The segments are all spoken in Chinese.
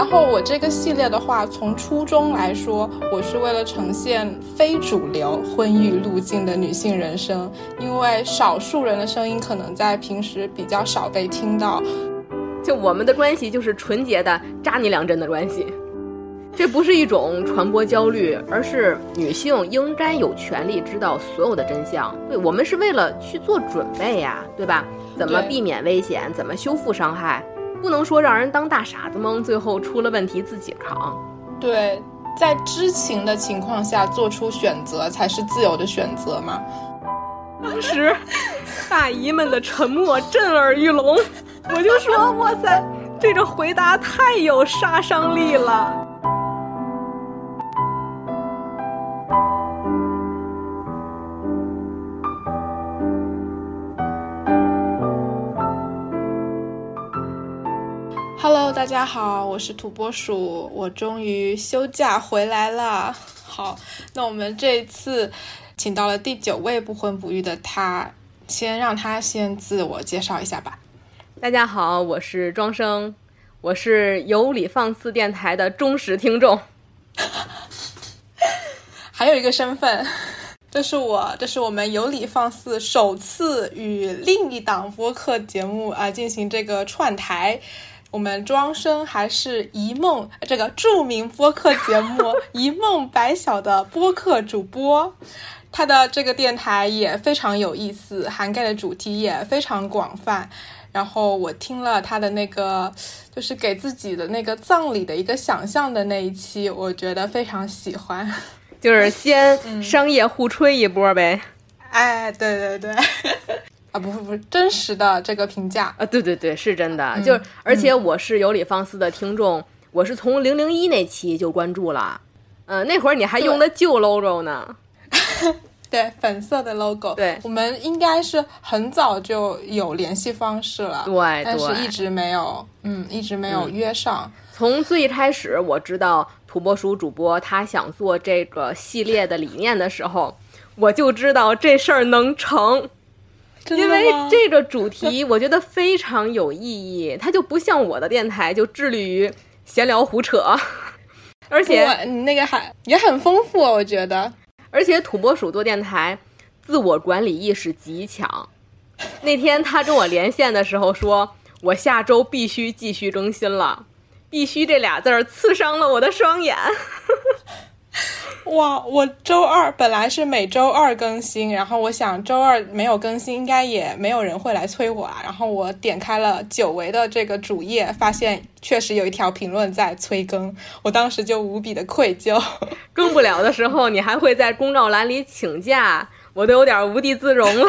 然后我这个系列的话，从初衷来说，我是为了呈现非主流婚育路径的女性人生，因为少数人的声音可能在平时比较少被听到。就我们的关系就是纯洁的扎你两针的关系，这不是一种传播焦虑，而是女性应该有权利知道所有的真相。对我们是为了去做准备呀，对吧？怎么避免危险？怎么修复伤害？不能说让人当大傻子蒙，最后出了问题自己扛。对，在知情的情况下做出选择才是自由的选择嘛。当时，大姨们的沉默震耳欲聋。我就说，哇塞，这个回答太有杀伤力了。Hello，大家好，我是土拨鼠，我终于休假回来了。好，那我们这一次请到了第九位不婚不育的他，先让他先自我介绍一下吧。大家好，我是庄生，我是有理放肆电台的忠实听众。还有一个身份，这是我，这是我们有理放肆首次与另一档播客节目啊进行这个串台。我们庄生还是一梦这个著名播客节目《一梦白晓》的播客主播，他的这个电台也非常有意思，涵盖的主题也非常广泛。然后我听了他的那个，就是给自己的那个葬礼的一个想象的那一期，我觉得非常喜欢，就是先商业互吹一波呗。哎，对对对，啊，不不不，真实的这个评价啊，对对对，是真的。就而且我是有理放肆的听众，我是从零零一那期就关注了，嗯，那会儿你还用的旧 logo 呢。对，粉色的 logo。对，我们应该是很早就有联系方式了。对，但是一直没有，嗯，一直没有约上。从最开始我知道土拨鼠主播他想做这个系列的理念的时候，我就知道这事儿能成，因为这个主题我觉得非常有意义。它就不像我的电台，就致力于闲聊胡扯，而且你那个还也很丰富，我觉得。而且土拨鼠做电台，自我管理意识极强。那天他跟我连线的时候说：“我下周必须继续更新了，必须这俩字儿刺伤了我的双眼。” 哇！我周二本来是每周二更新，然后我想周二没有更新，应该也没有人会来催我啊。然后我点开了久违的这个主页，发现确实有一条评论在催更，我当时就无比的愧疚。更不了的时候，你还会在公告栏里请假，我都有点无地自容了。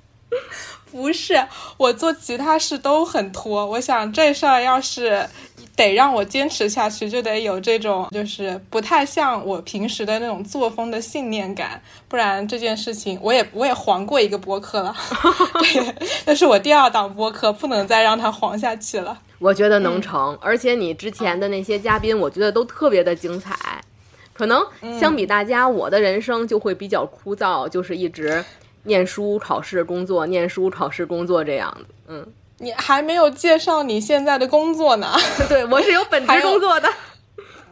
不是，我做其他事都很拖，我想这事儿要是。得让我坚持下去，就得有这种就是不太像我平时的那种作风的信念感，不然这件事情我也我也黄过一个播客了，对，那是我第二档播客，不能再让它黄下去了。我觉得能成，而且你之前的那些嘉宾，我觉得都特别的精彩。可能相比大家，我的人生就会比较枯燥，就是一直念书、考试、工作，念书、考试、工作这样子，嗯。你还没有介绍你现在的工作呢？对我是有本职工作的。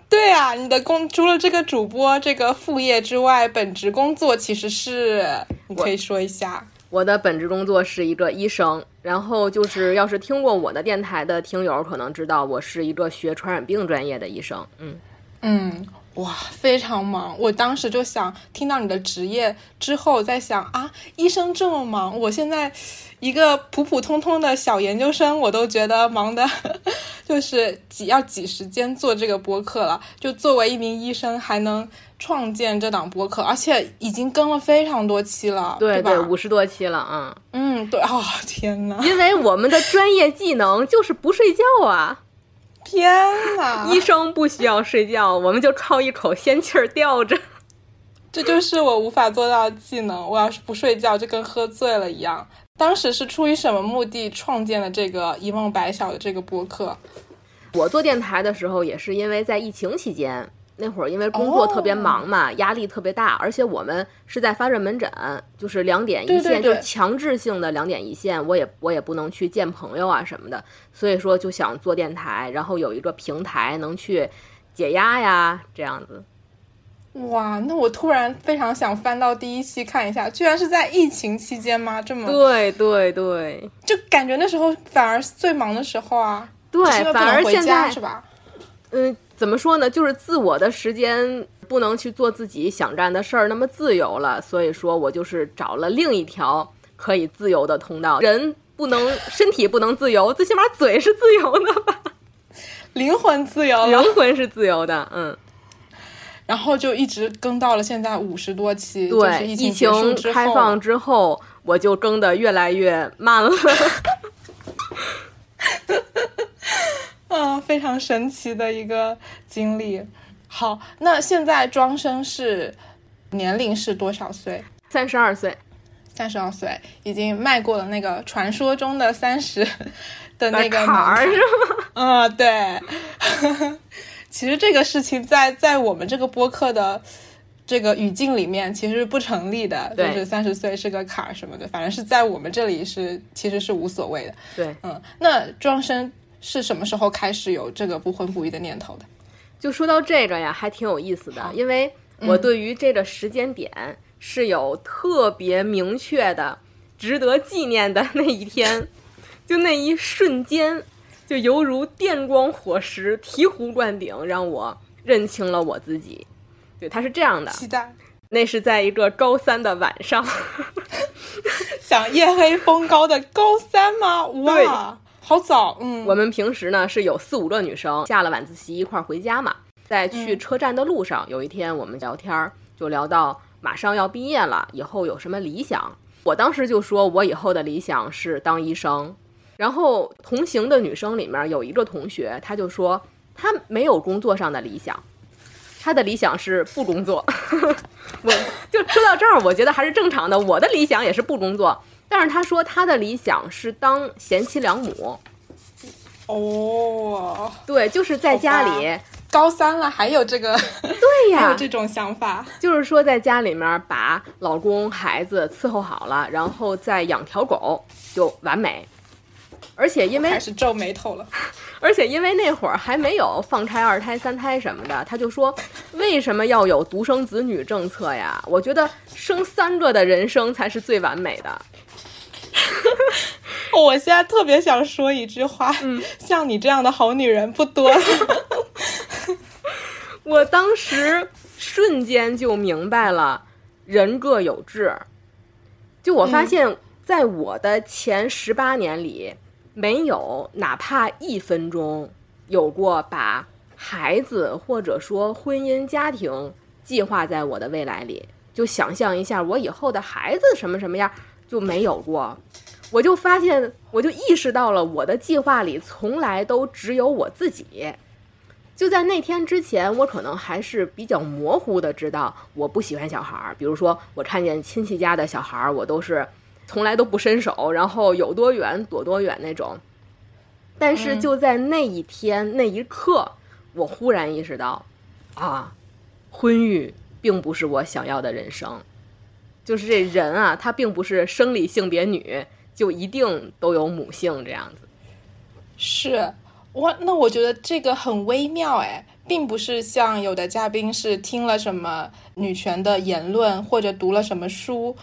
对啊，你的工除了这个主播这个副业之外，本职工作其实是你可以说一下。我的本职工作是一个医生，然后就是要是听过我的电台的听友可能知道，我是一个学传染病专业的医生。嗯嗯。哇，非常忙！我当时就想听到你的职业之后，在想啊，医生这么忙，我现在一个普普通通的小研究生，我都觉得忙的，就是挤要挤时间做这个播客了。就作为一名医生，还能创建这档播客，而且已经更了非常多期了，对吧，五十多期了，啊嗯，对哦，天呐，因为我们的专业技能就是不睡觉啊。天呐！医生不需要睡觉，我们就靠一口仙气儿吊着。这就是我无法做到的技能。我要是不睡觉，就跟喝醉了一样。当时是出于什么目的创建了这个一梦白晓的这个播客？我做电台的时候，也是因为在疫情期间，那会儿因为工作特别忙嘛，压力特别大，而且我们是在发热门诊，就是两点一线，就是强制性的两点一线，我也我也不能去见朋友啊什么的，所以说就想做电台，然后有一个平台能去解压呀，这样子。哇，那我突然非常想翻到第一期看一下，居然是在疫情期间吗？这么对对对，就感觉那时候反而最忙的时候啊。对，反而现在是吧？嗯，怎么说呢？就是自我的时间不能去做自己想干的事儿，那么自由了。所以说我就是找了另一条可以自由的通道。人不能，身体不能自由，最起码嘴是自由的吧？灵魂自由，灵魂是自由的。嗯。然后就一直更到了现在五十多期。对，疫情开放之后，我就更的越来越慢了。嗯，非常神奇的一个经历。好，那现在庄生是年龄是多少岁？三十二岁，三十二岁，已经迈过了那个传说中的三十的那个坎儿，是吗？嗯，对。其实这个事情在在我们这个播客的这个语境里面，其实不成立的。就是三十岁是个坎儿什么的，反正是在我们这里是其实是无所谓的。对，嗯，那庄生。是什么时候开始有这个不婚不育的念头的？就说到这个呀，还挺有意思的，因为我对于这个时间点是有特别明确的、值得纪念的那一天，就那一瞬间，就犹如电光火石、醍醐灌顶，让我认清了我自己。对，他是这样的，期待。那是在一个高三的晚上，想夜黑风高的高三吗？哇！好早，嗯，我们平时呢是有四五个女生下了晚自习一块儿回家嘛，在去车站的路上，有一天我们聊天儿，就聊到马上要毕业了，以后有什么理想？我当时就说我以后的理想是当医生。然后同行的女生里面有一个同学，她就说她没有工作上的理想，她的理想是不工作。我就说到这儿，我觉得还是正常的，我的理想也是不工作。但是她说她的理想是当贤妻良母。哦，对，就是在家里高三了还有这个，对呀，还有这种想法，就是说在家里面把老公孩子伺候好了，然后再养条狗就完美。而且因为开始皱眉头了，而且因为那会儿还没有放开、二胎、三胎什么的，他就说为什么要有独生子女政策呀？我觉得生三个的人生才是最完美的。我现在特别想说一句话，嗯，像你这样的好女人不多。我当时瞬间就明白了，人各有志。就我发现，在我的前十八年里，没有哪怕一分钟有过把孩子或者说婚姻家庭计划在我的未来里。就想象一下，我以后的孩子什么什么样。就没有过，我就发现，我就意识到了，我的计划里从来都只有我自己。就在那天之前，我可能还是比较模糊的知道我不喜欢小孩儿。比如说，我看见亲戚家的小孩儿，我都是从来都不伸手，然后有多远躲多远那种。但是就在那一天那一刻，我忽然意识到，啊，婚育并不是我想要的人生。就是这人啊，他并不是生理性别女就一定都有母性这样子。是，我那我觉得这个很微妙哎，并不是像有的嘉宾是听了什么女权的言论或者读了什么书，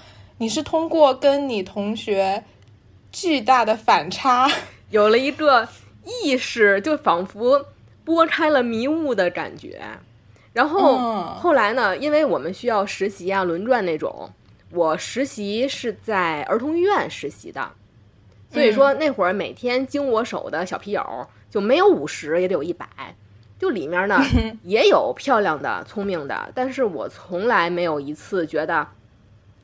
你是通过跟你同学巨大的反差，有了一个意识，就仿佛拨开了迷雾的感觉。然后后来呢，因为我们需要实习啊、轮转那种。我实习是在儿童医院实习的，所以说那会儿每天经我手的小皮友就没有五十也得有一百，就里面呢 也有漂亮的、聪明的，但是我从来没有一次觉得，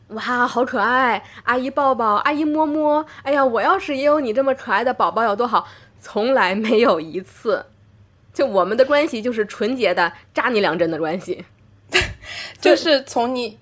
哇，好可爱，阿姨抱抱，阿姨摸摸，哎呀，我要是也有你这么可爱的宝宝有多好，从来没有一次，就我们的关系就是纯洁的扎你两针的关系，就是从你。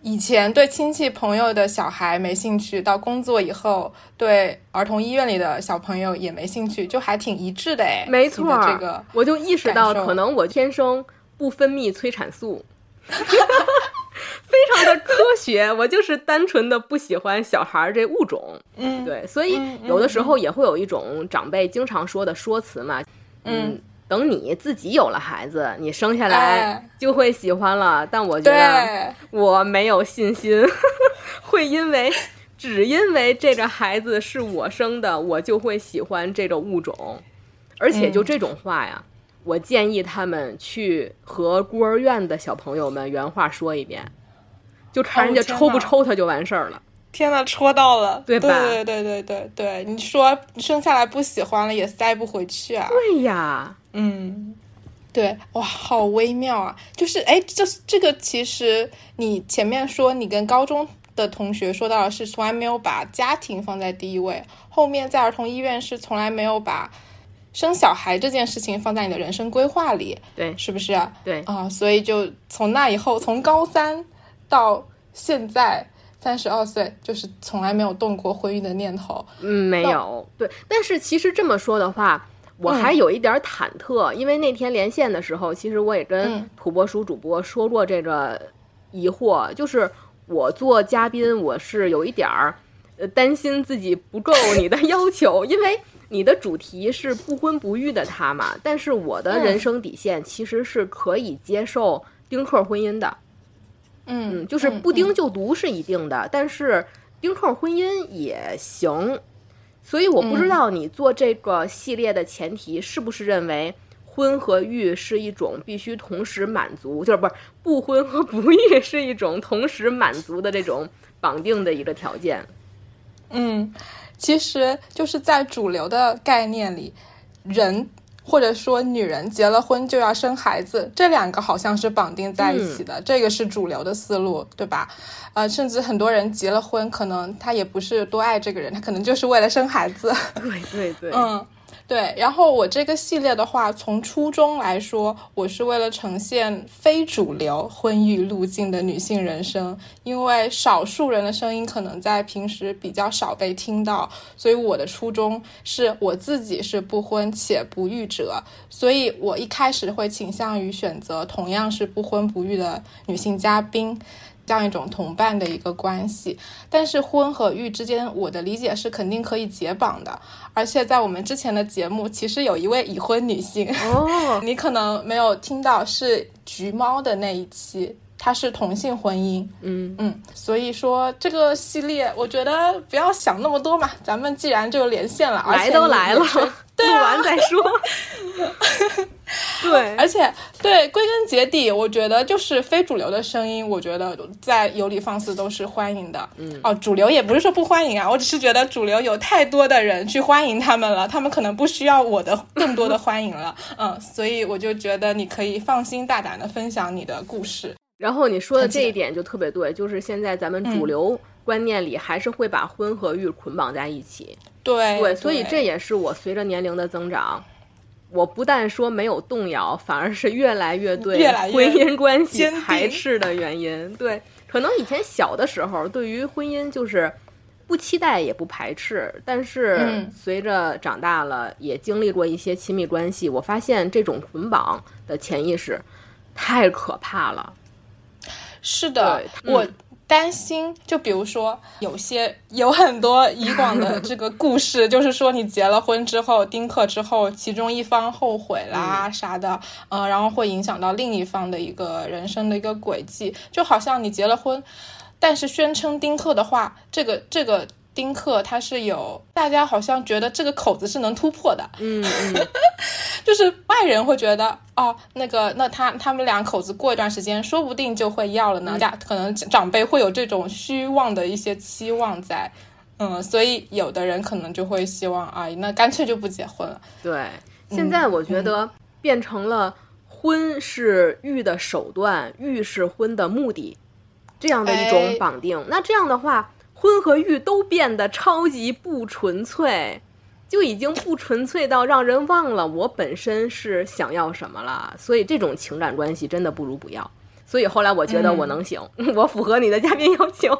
以前对亲戚朋友的小孩没兴趣，到工作以后对儿童医院里的小朋友也没兴趣，就还挺一致的哎。没错，这个我就意识到，可能我天生不分泌催产素，非常的科学。我就是单纯的不喜欢小孩儿这物种，嗯，对，所以有的时候也会有一种长辈经常说的说辞嘛，嗯，等你自己有了孩子，你生下来就会喜欢了。但我觉得我没有信心 会因为只因为这个孩子是我生的，我就会喜欢这个物种。而且就这种话呀，我建议他们去和孤儿院的小朋友们原话说一遍，就看人家抽不抽他就完事儿了。天呐，戳到了，对吧？对对对对对对，你说生下来不喜欢了也塞不回去啊。对呀，嗯，对，哇，好微妙啊！就是哎，这这个其实你前面说你跟高中的同学说到的是从来没有把家庭放在第一位，后面在儿童医院是从来没有把。生小孩这件事情放在你的人生规划里，对，是不是？对啊，所以就从那以后，从高三到现在三十二岁，就是从来没有动过婚姻的念头。嗯，没有。对，但是其实这么说的话，我还有一点忐忑，因为那天连线的时候，其实我也跟土拨鼠主播说过这个疑惑，就是我做嘉宾，我是有一点儿呃担心自己不够你的 要求，因为。你的主题是不婚不育的他嘛？但是我的人生底线其实是可以接受丁克婚姻的，嗯，就是不丁就毒是一定的，但是丁克婚姻也行。所以我不知道你做这个系列的前提是不是认为婚和育是一种必须同时满足，就是不是不婚和不育 是一种同时满足的这种绑定的一个条件？嗯。其实就是在主流的概念里，人或者说女人结了婚就要生孩子，这两个好像是绑定在一起的，这个是主流的思路，对吧？呃，甚至很多人结了婚，可能他也不是多爱这个人，他可能就是为了生孩子。对对对，嗯。对，然后我这个系列的话，从初衷来说，我是为了呈现非主流婚育路径的女性人生，因为少数人的声音可能在平时比较少被听到，所以我的初衷是我自己是不婚且不育者，所以我一开始会倾向于选择同样是不婚不育的女性嘉宾。这样一种同伴的一个关系，但是婚和育之间，我的理解是肯定可以解绑的。而且在我们之前的节目，其实有一位已婚女性哦，你可能没有听到，是橘猫的那一期，她是同性婚姻。嗯嗯，所以说这个系列，我觉得不要想那么多嘛，咱们既然就连线了，来都来了，录完再说。对，而且对，归根结底，我觉得就是非主流的声音，我觉得在有理放肆都是欢迎的。嗯，哦，主流也不是说不欢迎啊，我只是觉得主流有太多的人去欢迎他们了，他们可能不需要我的更多的欢迎了。嗯，所以我就觉得你可以放心大胆的分享你的故事。然后你说的这一点就特别对，就是现在咱们主流观念里还是会把婚和育捆绑在一起。对对，所以这也是我随着年龄的增长。我不但说没有动摇，反而是越来越对婚姻关系排斥的原因。对，可能以前小的时候对于婚姻就是不期待也不排斥，但是随着长大了，也经历过一些亲密关系，我发现这种捆绑的潜意识太可怕了。是的，我。担心，就比如说，有些有很多以往的这个故事，就是说你结了婚之后，丁克之后，其中一方后悔啦啥的，嗯，然后会影响到另一方的一个人生的一个轨迹，就好像你结了婚，但是宣称丁克的话，这个这个。丁克他是有，大家好像觉得这个口子是能突破的，嗯嗯，就是外人会觉得哦，那个那他他们两口子过一段时间说不定就会要了呢，家可能长辈会有这种虚妄的一些期望在，嗯，所以有的人可能就会希望啊，那干脆就不结婚了。对，现在我觉得变成了婚是欲的手段，育是婚的目的，这样的一种绑定。那这样的话。婚和欲都变得超级不纯粹，就已经不纯粹到让人忘了我本身是想要什么了。所以这种情感关系真的不如不要。所以后来我觉得我能行，我符合你的嘉宾要求，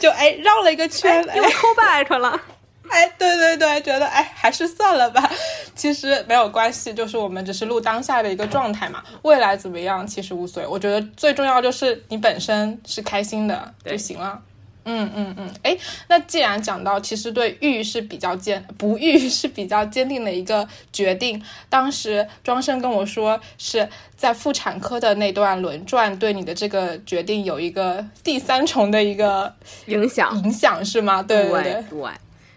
就哎绕了一个圈，又 call back 了。哎，对对对，觉得哎还是算了吧。其实没有关系，就是我们只是录当下的一个状态嘛，未来怎么样其实无所谓。我觉得最重要就是你本身是开心的就行了。嗯嗯嗯，哎，那既然讲到，其实对育是比较坚，不育是比较坚定的一个决定。当时庄生跟我说，是在妇产科的那段轮转，对你的这个决定有一个第三重的一个影响，影响是吗？对对对。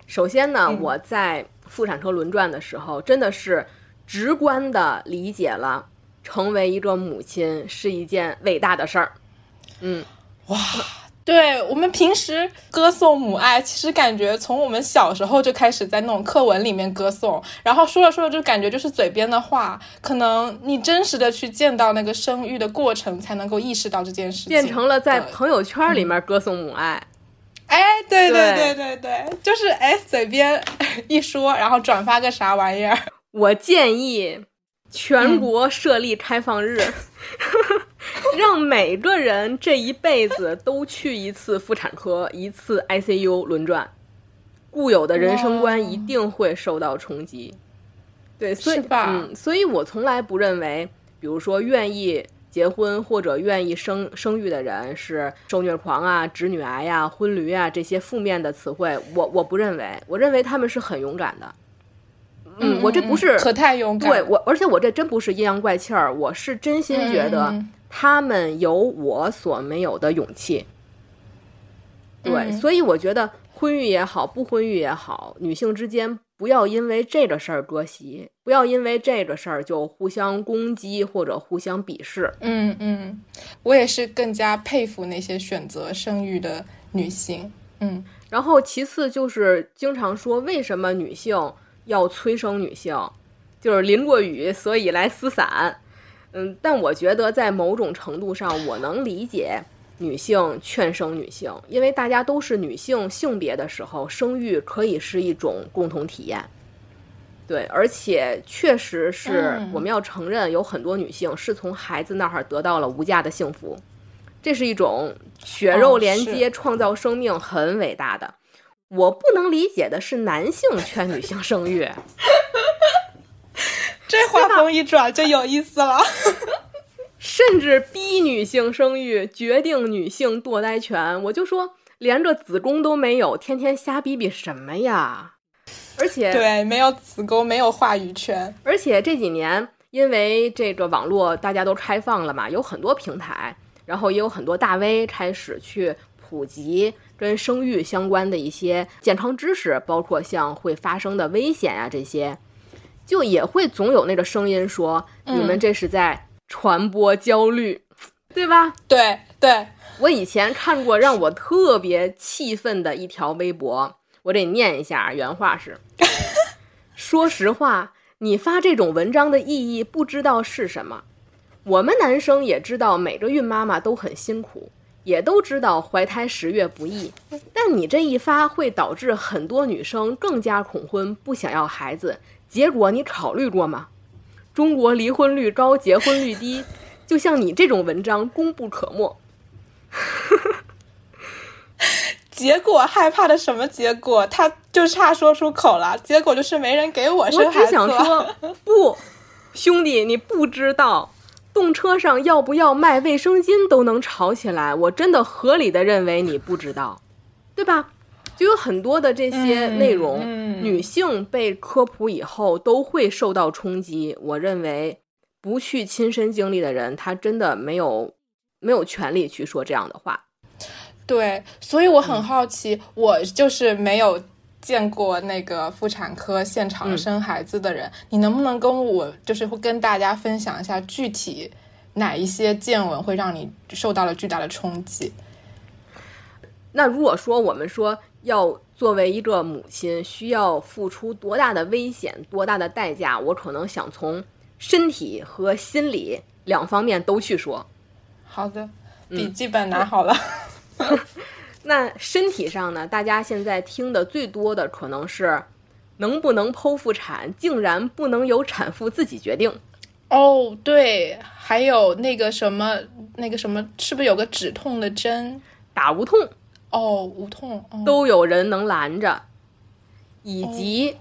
首先呢，我在妇产科轮转的时候，真的是直观的理解了，成为一个母亲是一件伟大的事儿。嗯，哇。对我们平时歌颂母爱，其实感觉从我们小时候就开始在那种课文里面歌颂，然后说着说着就感觉就是嘴边的话，可能你真实的去见到那个生育的过程，才能够意识到这件事情。变成了在朋友圈里面歌颂母爱。哎，对对对对对，就是哎嘴边一说，然后转发个啥玩意儿。我建议全国设立开放日。让每个人这一辈子都去一次妇产科，一次 ICU 轮转，固有的人生观一定会受到冲击。对，所以，嗯，所以我从来不认为，比如说愿意结婚或者愿意生生育的人是受虐狂啊、直女癌呀、婚驴啊这些负面的词汇。我我不认为，我认为他们是很勇敢的。嗯，我这不是可太勇敢。对我，而且我这真不是阴阳怪气儿，我是真心觉得。他们有我所没有的勇气，对，所以我觉得婚育也好，不婚育也好，女性之间不要因为这个事儿割席，不要因为这个事儿就互相攻击或者互相鄙视。嗯嗯，我也是更加佩服那些选择生育的女性。嗯，然后其次就是经常说为什么女性要催生女性，就是淋过雨所以来撕伞。嗯，但我觉得在某种程度上，我能理解女性劝生女性，因为大家都是女性性别的时候，生育可以是一种共同体验。对，而且确实是我们要承认，有很多女性是从孩子那儿得到了无价的幸福，这是一种血肉连接、创造生命，很伟大的。我不能理解的是男性劝女性生育。这话锋一转就有意思了，甚至逼女性生育，决定女性堕胎权。我就说，连个子宫都没有，天天瞎逼逼什么呀？而且，对，没有子宫，没有话语权。而且这几年，因为这个网络大家都开放了嘛，有很多平台，然后也有很多大 V 开始去普及跟生育相关的一些健康知识，包括像会发生的危险啊这些。就也会总有那个声音说，你们这是在传播焦虑，对吧？对对，我以前看过让我特别气愤的一条微博，我得念一下，原话是：说实话，你发这种文章的意义不知道是什么。我们男生也知道每个孕妈妈都很辛苦，也都知道怀胎十月不易，但你这一发会导致很多女生更加恐婚，不想要孩子。结果你考虑过吗？中国离婚率高，结婚率低，就像你这种文章功不可没。结果害怕的什么结果？他就差说出口了。结果就是没人给我生孩子。我只想说，不，兄弟，你不知道，动车上要不要卖卫生巾都能吵起来。我真的合理的认为你不知道，对吧？就有很多的这些内容，女性被科普以后都会受到冲击。我认为，不去亲身经历的人，他真的没有没有权利去说这样的话。对，所以我很好奇，我就是没有见过那个妇产科现场生孩子的人，你能不能跟我，就是会跟大家分享一下具体哪一些见闻会让你受到了巨大的冲击？那如果说我们说。要作为一个母亲，需要付出多大的危险、多大的代价？我可能想从身体和心理两方面都去说。好的，笔记本拿好了。那身体上呢？大家现在听的最多的可能是能不能剖腹产，竟然不能由产妇自己决定。哦，对，还有那个什么，那个什么，是不是有个止痛的针？打无痛。哦，无痛都有人能拦着，以及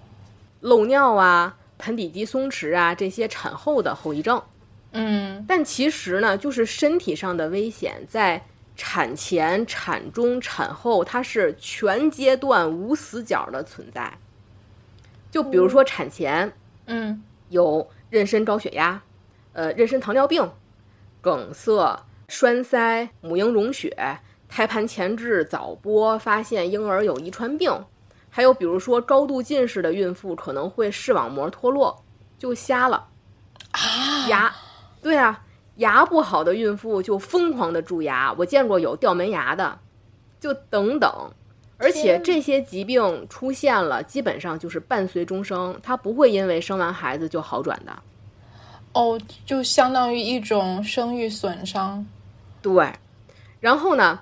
漏尿啊、盆底肌松弛啊这些产后的后遗症。嗯但其实呢，就是身体上的危险在产前、产中、产后，它是全阶段无死角的存在。就比如说产前嗯有妊娠高血压，呃，妊娠糖尿病、梗塞、栓塞、母婴溶血、胎盘前置、早剥，发现婴儿有遗传病，还有比如说高度近视的孕妇可能会视网膜脱落，就瞎了。啊，牙，对啊，牙不好的孕妇就疯狂的蛀牙，我见过有掉门牙的，就等等。而且这些疾病出现了，基本上就是伴随终生，它不会因为生完孩子就好转的。哦，就相当于一种生育损伤。对，然后呢，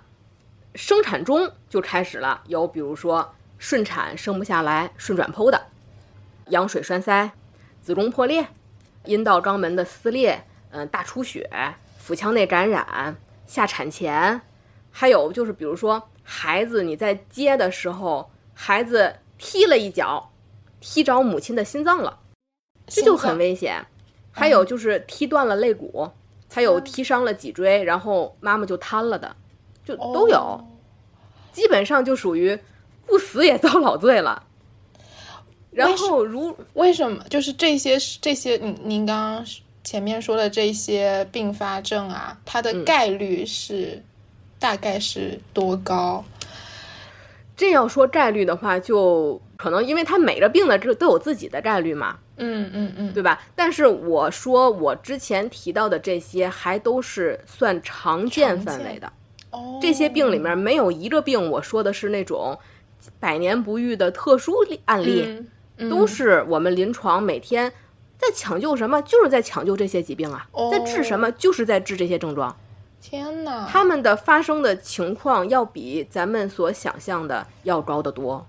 生产中就开始了，有比如说顺产生不下来、顺转剖的，羊水栓塞、子宫破裂、阴道肛门的撕裂，嗯、大出血、腹腔内感染、下产前，还有就是比如说孩子你在接的时候，孩子踢了一脚，踢着母亲的心脏了，这就很危险。还有就是踢断了肋骨，还有踢伤了脊椎，然后妈妈就瘫了的，就都有，哦基本上就属于不死也遭老罪了。然后如为什么？就是这些这些，您您刚刚前面说的这些并发症啊，它的嗯概率是、大概是多高？这要说概率的话，就可能因为它每个病的这都有自己的概率嘛，嗯嗯嗯，对吧？但是我说我之前提到的这些还都是算常见范围的，哦，这些病里面没有一个病我说的是那种百年不遇的特殊例案例。嗯嗯都是我们临床每天在抢救什么，就是在抢救这些疾病啊，哦在治什么，就是在治这些症状。天哪，他们的发生的情况要比咱们所想象的要高得多。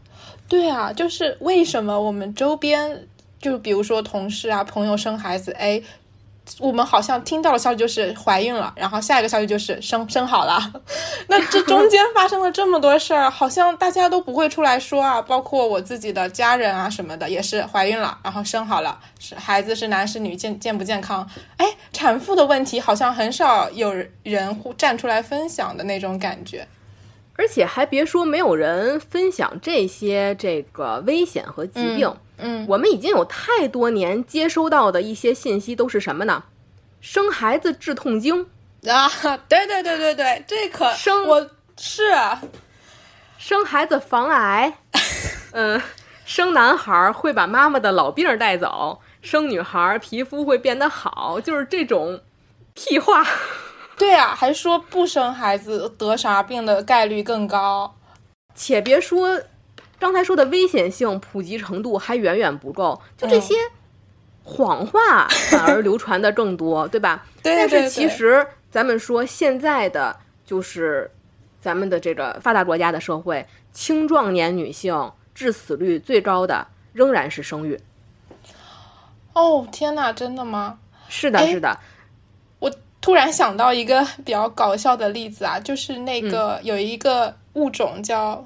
对啊，就是为什么我们周边，就比如说同事啊、朋友生孩子，哎，我们好像听到的消息就是怀孕了，然后下一个消息就是生生好了。那这中间发生了这么多事儿，好像大家都不会出来说啊，包括我自己的家人啊什么的，也是怀孕了，然后生好了，是孩子是男是女，健健不健康？哎，产妇的问题好像很少有人会站出来分享的那种感觉。而且还别说，没有人分享这些这个危险和疾病。嗯，我们已经有太多年接收到的一些信息都是什么呢？生孩子治痛经，啊，对对对对对，这可生我是啊生孩子防癌，嗯，生男孩儿会把妈妈的老病儿带走，生女孩儿皮肤会变得好，就是这种屁话。对啊，还说不生孩子得啥病的概率更高。且别说刚才说的危险性普及程度还远远不够，就这些谎话反而流传的更多，对吧？对但是其实咱们说现在的就是咱们的这个发达国家的社会，青壮年女性致死率最高的仍然是生育。哦，天哪，真的吗？是的，哎是的，我突然想到一个比较搞笑的例子啊，就是那嗯个、有一个物种叫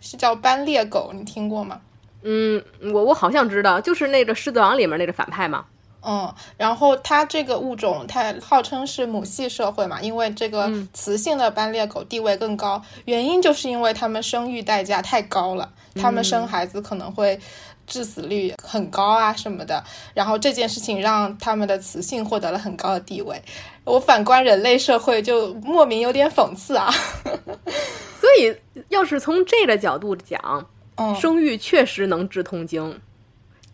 是叫斑鬣狗，你听过吗？嗯，我我好像知道，就是那个《狮子王》里面那个反派嘛。嗯，然后它这个物种，它号称是母系社会嘛，因为这个嗯雌性的斑鬣狗地位更高，原因就是因为它们生育代价太高了，它们生孩子可能会致死率很高啊什么的，然后这件事情让它们的雌性获得了很高的地位。我反观人类社会，就莫名有点讽刺啊。所以，要是从这个角度讲，嗯，生育确实能治痛经。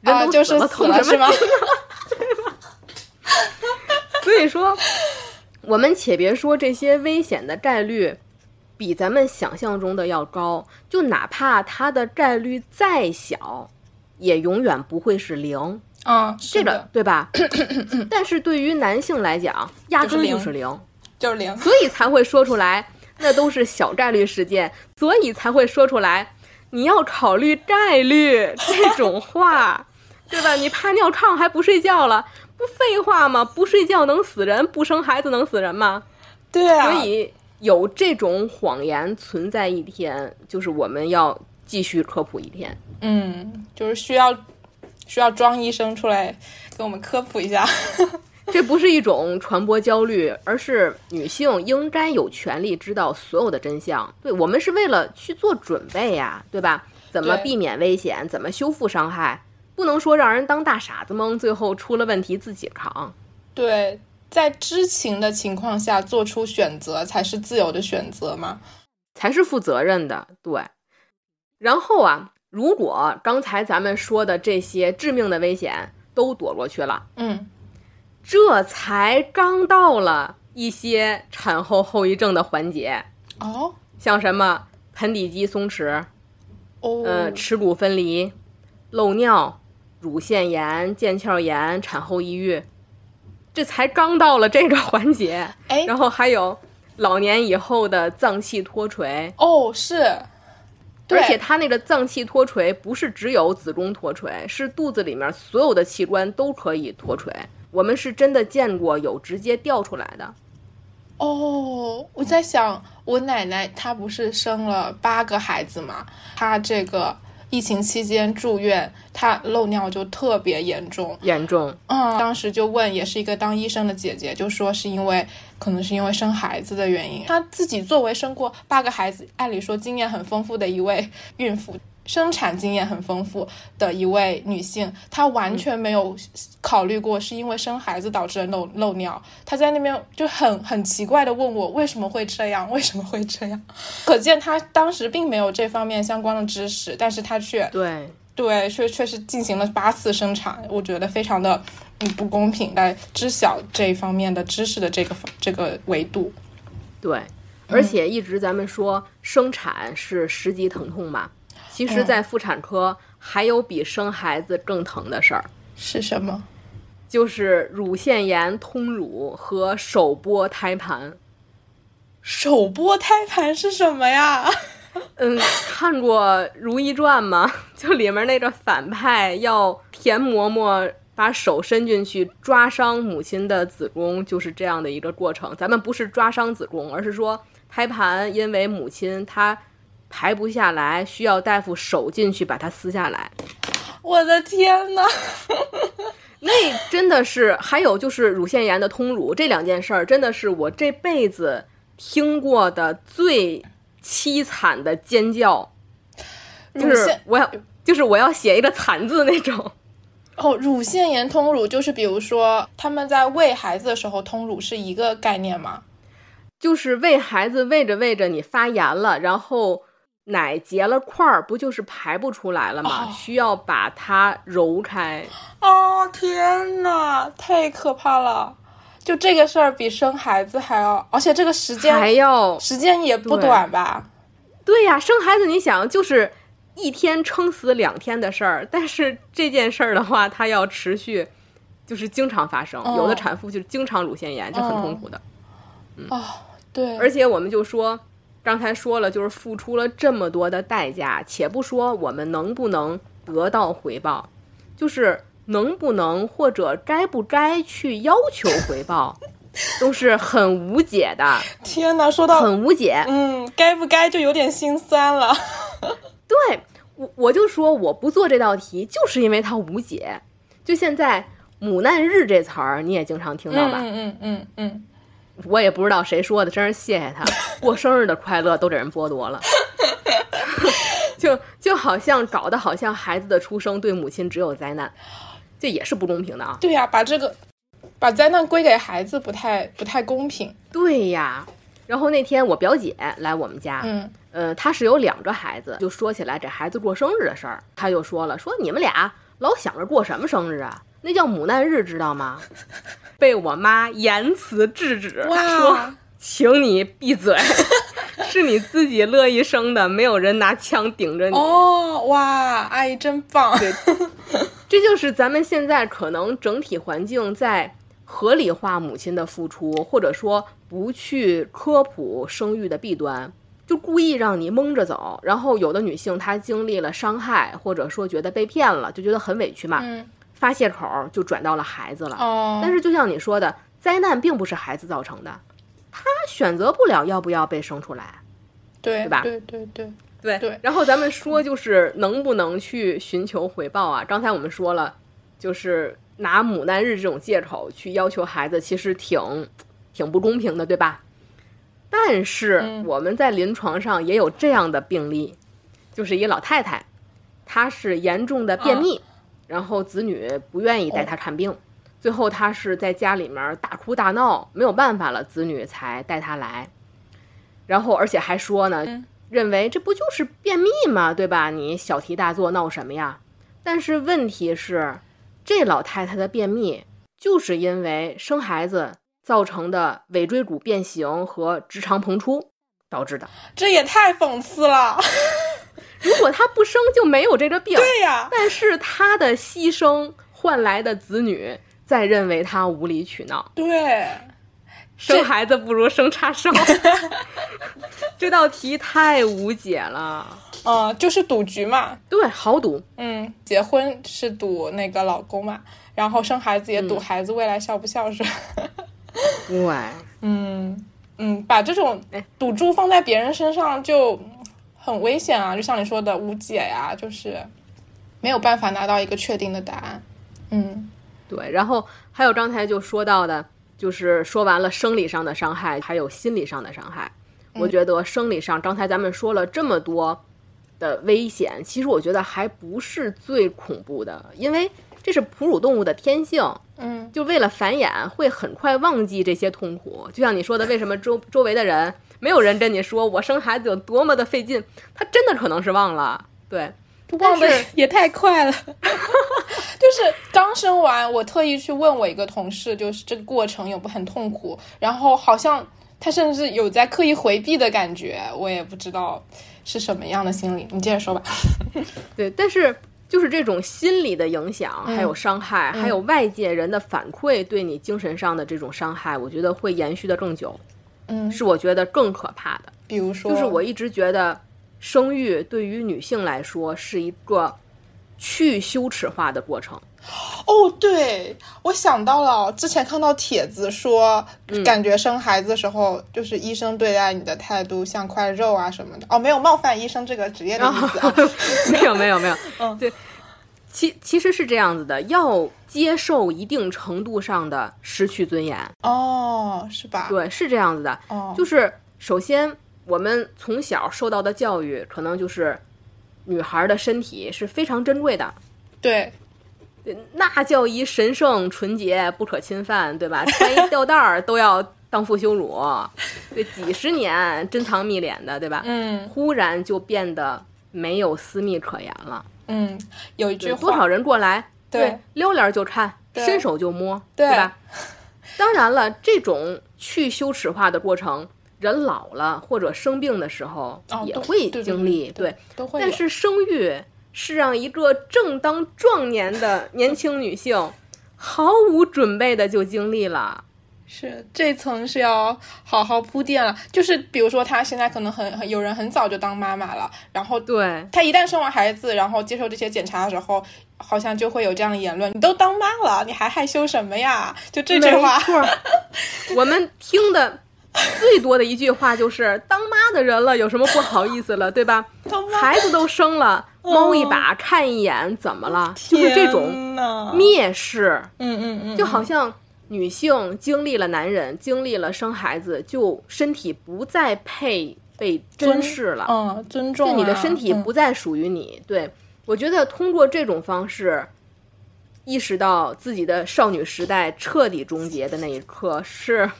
人啊，都就是死了是吗？所以说，我们且别说这些危险的概率比咱们想象中的要高，就哪怕它的概率再小，也永远不会是零。嗯，这个对吧？但是对于男性来讲，压根儿就是零，就是零。所以才会说出来，那都是小概率事件，所以才会说出来，你要考虑概率这种话，对吧？你怕尿炕还不睡觉了，不废话吗？不睡觉能死人，不生孩子能死人吗？对啊，所以有这种谎言存在一天，就是我们要继续科普一天。嗯，就是需要需要庄医生出来给我们科普一下。这不是一种传播焦虑，而是女性应该有权利知道所有的真相。对我们是为了去做准备呀，对吧？怎么避免危险？怎么修复伤害？不能说让人当大傻子蒙，最后出了问题自己扛。对，在知情的情况下做出选择才是自由的选择嘛。才是负责任的，对。然后啊，如果刚才咱们说的这些致命的危险都躲过去了，嗯，这才刚到了一些产后后遗症的环节，哦。像什么盆底肌松弛，哦，呃，耻骨分离、漏尿、乳腺炎、腱鞘炎、产后抑郁，这才刚到了这个环节。哎，然后还有老年以后的脏器脱垂，哦是，对而且它那个脏器脱垂不是只有子宫脱垂，是肚子里面所有的器官都可以脱垂。我们是真的见过有直接掉出来的。哦，我在想，我奶奶她不是生了八个孩子嘛，她这个疫情期间住院，她漏尿就特别严重。严重，嗯，当时就问，也是一个当医生的姐姐，就说是因为可能是因为生孩子的原因。她自己作为生过八个孩子，按理说经验很丰富的一位孕妇，生产经验很丰富的一位女性，她完全没有考虑过是因为生孩子导致的漏漏尿。她在那边就很很奇怪的问我为什么会这样，为什么会这样？可见她当时并没有这方面相关的知识，但是她却对，对，却确实进行了八次生产，我觉得非常的嗯不公平，来知晓这一方面的知识的这个这个维度。对，而且一直咱们说生产是十级疼痛嘛，其实，在妇产科还有比生孩子更疼的事儿，是什么？就是乳腺炎通乳和手剥胎盘。手剥胎盘是什么呀？嗯，看过《如懿传》吗？就里面那个反派要田嬷嬷把手伸进去抓伤母亲的子宫，就是这样的一个过程。咱们不是抓伤子宫，而是说胎盘因为母亲她排不下来，需要大夫手进去把它撕下来。我的天呐！那真的是，还有就是乳腺炎的通乳，这两件事儿真的是我这辈子听过的最凄惨的尖叫，就是我要，就是我要写一个惨字那种。哦，乳腺炎通乳就是比如说他们在喂孩子的时候通乳是一个概念吗？就是喂孩子喂着喂着你发炎了，然后奶结了块儿，不就是排不出来了吗？哦需要把它揉开。哦天呐，太可怕了！就这个事儿比生孩子还要，而且这个时间还要时间也不短吧？对呀，生孩子你想就是一天撑死两天的事儿，但是这件事儿的话，它要持续，就是经常发生。哦有的产妇就是经常乳腺炎，这很痛苦的。哦，对，而且我们就说，刚才说了，就是付出了这么多的代价，且不说我们能不能得到回报，就是能不能或者该不该去要求回报，都是很无解的，天呐，说到很无解。嗯，该不该就有点心酸了。对我，我就说我不做这道题，就是因为它无解。就现在“母难日”这词儿，你也经常听到吧？嗯嗯嗯嗯我也不知道谁说的，真是谢谢他，过生日的快乐都给人剥夺了。就就好像搞得好像孩子的出生对母亲只有灾难，这也是不公平的啊。对呀、把这个把灾难归给孩子不太不太公平。对呀，然后那天我表姐来我们家，嗯呃，他是有两个孩子，就说起来这孩子过生日的事儿，他就说了，说你们俩老想着过什么生日啊？那叫母难日，知道吗？被我妈严词制止，说，请你闭嘴，是你自己乐意生的，没有人拿枪顶着你。哦哇，阿姨真棒。对 这就是咱们现在可能整体环境在合理化母亲的付出，或者说不去科普生育的弊端，就故意让你蒙着走。然后有的女性她经历了伤害，或者说觉得被骗了，就觉得很委屈嘛，嗯发泄口就转到了孩子了。哦，但是就像你说的，灾难并不是孩子造成的，他选择不了要不要被生出来。对对吧对对对，对对然后咱们说就是能不能去寻求回报啊？刚才我们说了，就是拿母难日这种借口去要求孩子，其实挺挺不公平的，对吧？但是嗯我们在临床上也有这样的病例，就是一老太太，她是严重的便秘，然后子女不愿意带她看病，最后她是在家里面大哭大闹，没有办法了，子女才带她来，然后而且还说呢，嗯认为这不就是便秘吗？对吧？你小题大做闹什么呀？但是问题是，这老太太的便秘就是因为生孩子造成的尾椎骨变形和直肠膨出导致的。这也太讽刺了。如果他不生，就没有这个病。对呀，但是他的牺牲换来的子女，再认为他无理取闹，对，生孩子不如生叉烧。这道题太无解了。嗯，就是赌局嘛。对，豪赌。嗯，结婚是赌那个老公嘛，然后生孩子也赌孩子未来孝不孝顺。对，嗯嗯，把这种哎赌注放在别人身上就很危险啊！就像你说的无解呀、就是没有办法拿到一个确定的答案。嗯对，然后还有刚才就说到的，就是说完了生理上的伤害，还有心理上的伤害。我觉得生理上，刚才咱们说了这么多的危险，其实我觉得还不是最恐怖的，因为这是哺乳动物的天性，嗯，就为了繁衍，会很快忘记这些痛苦。就像你说的，为什么周周围的人没有人跟你说我生孩子有多么的费劲，他真的可能是忘了。对，忘的也太快了。就是刚生完，我特意去问我一个同事，就是这个过程有不很痛苦，然后好像他甚至有在刻意回避的感觉，我也不知道是什么样的心理。你接着说吧。对，但是就是这种心理的影响，还有伤害，还有外界人的反馈对你精神上的这种伤害，我觉得会延续的更久，嗯，是我觉得更可怕的。比如说，就是我一直觉得，生育对于女性来说是一个去羞耻化的过程。哦，对，我想到了，之前看到帖子说，嗯感觉生孩子的时候，就是医生对待你的态度像块肉啊什么的。哦，没有冒犯医生这个职业的意思啊。没有没有没有，嗯对，其其实是这样子的，要接受一定程度上的失去尊严，哦，是吧？，对，是这样子的。哦，就是首先我们从小受到的教育，可能就是女孩的身体是非常珍贵的，对，那叫一神圣纯洁不可侵犯，对吧？穿一吊带儿都要荡妇羞辱，这，几十年珍藏蜜敛的，对吧？嗯忽然就变得没有私密可言了。嗯，有一句，话，多少人过来，对撩帘儿就看，伸手就摸，对吧？当然了，这种去羞耻化的过程，人老了或者生病的时候也会经历，对都会有。但是生育是让一个正当壮年的年轻女性 毫无准备的就经历了。是这层是要好好铺垫了，就是比如说她现在可能很很有人很早就当妈妈了，然后对，她一旦生完孩子，然后接受这些检查的时候，好像就会有这样的言论：你都当妈了，你还害羞什么呀？就这句话我们听的 最多的一句话就是“当妈的人了，有什么不好意思了，对吧？孩子都生了，猫一把看一眼，怎么了？就是这种蔑视，嗯嗯嗯，就好像女性经历了男人，经历了生孩子，就身体不再配被珍视了。嗯，尊重、啊，就你的身体嗯不再属于你。对我觉得通过这种方式，意识到自己的少女时代彻底终结的那一刻是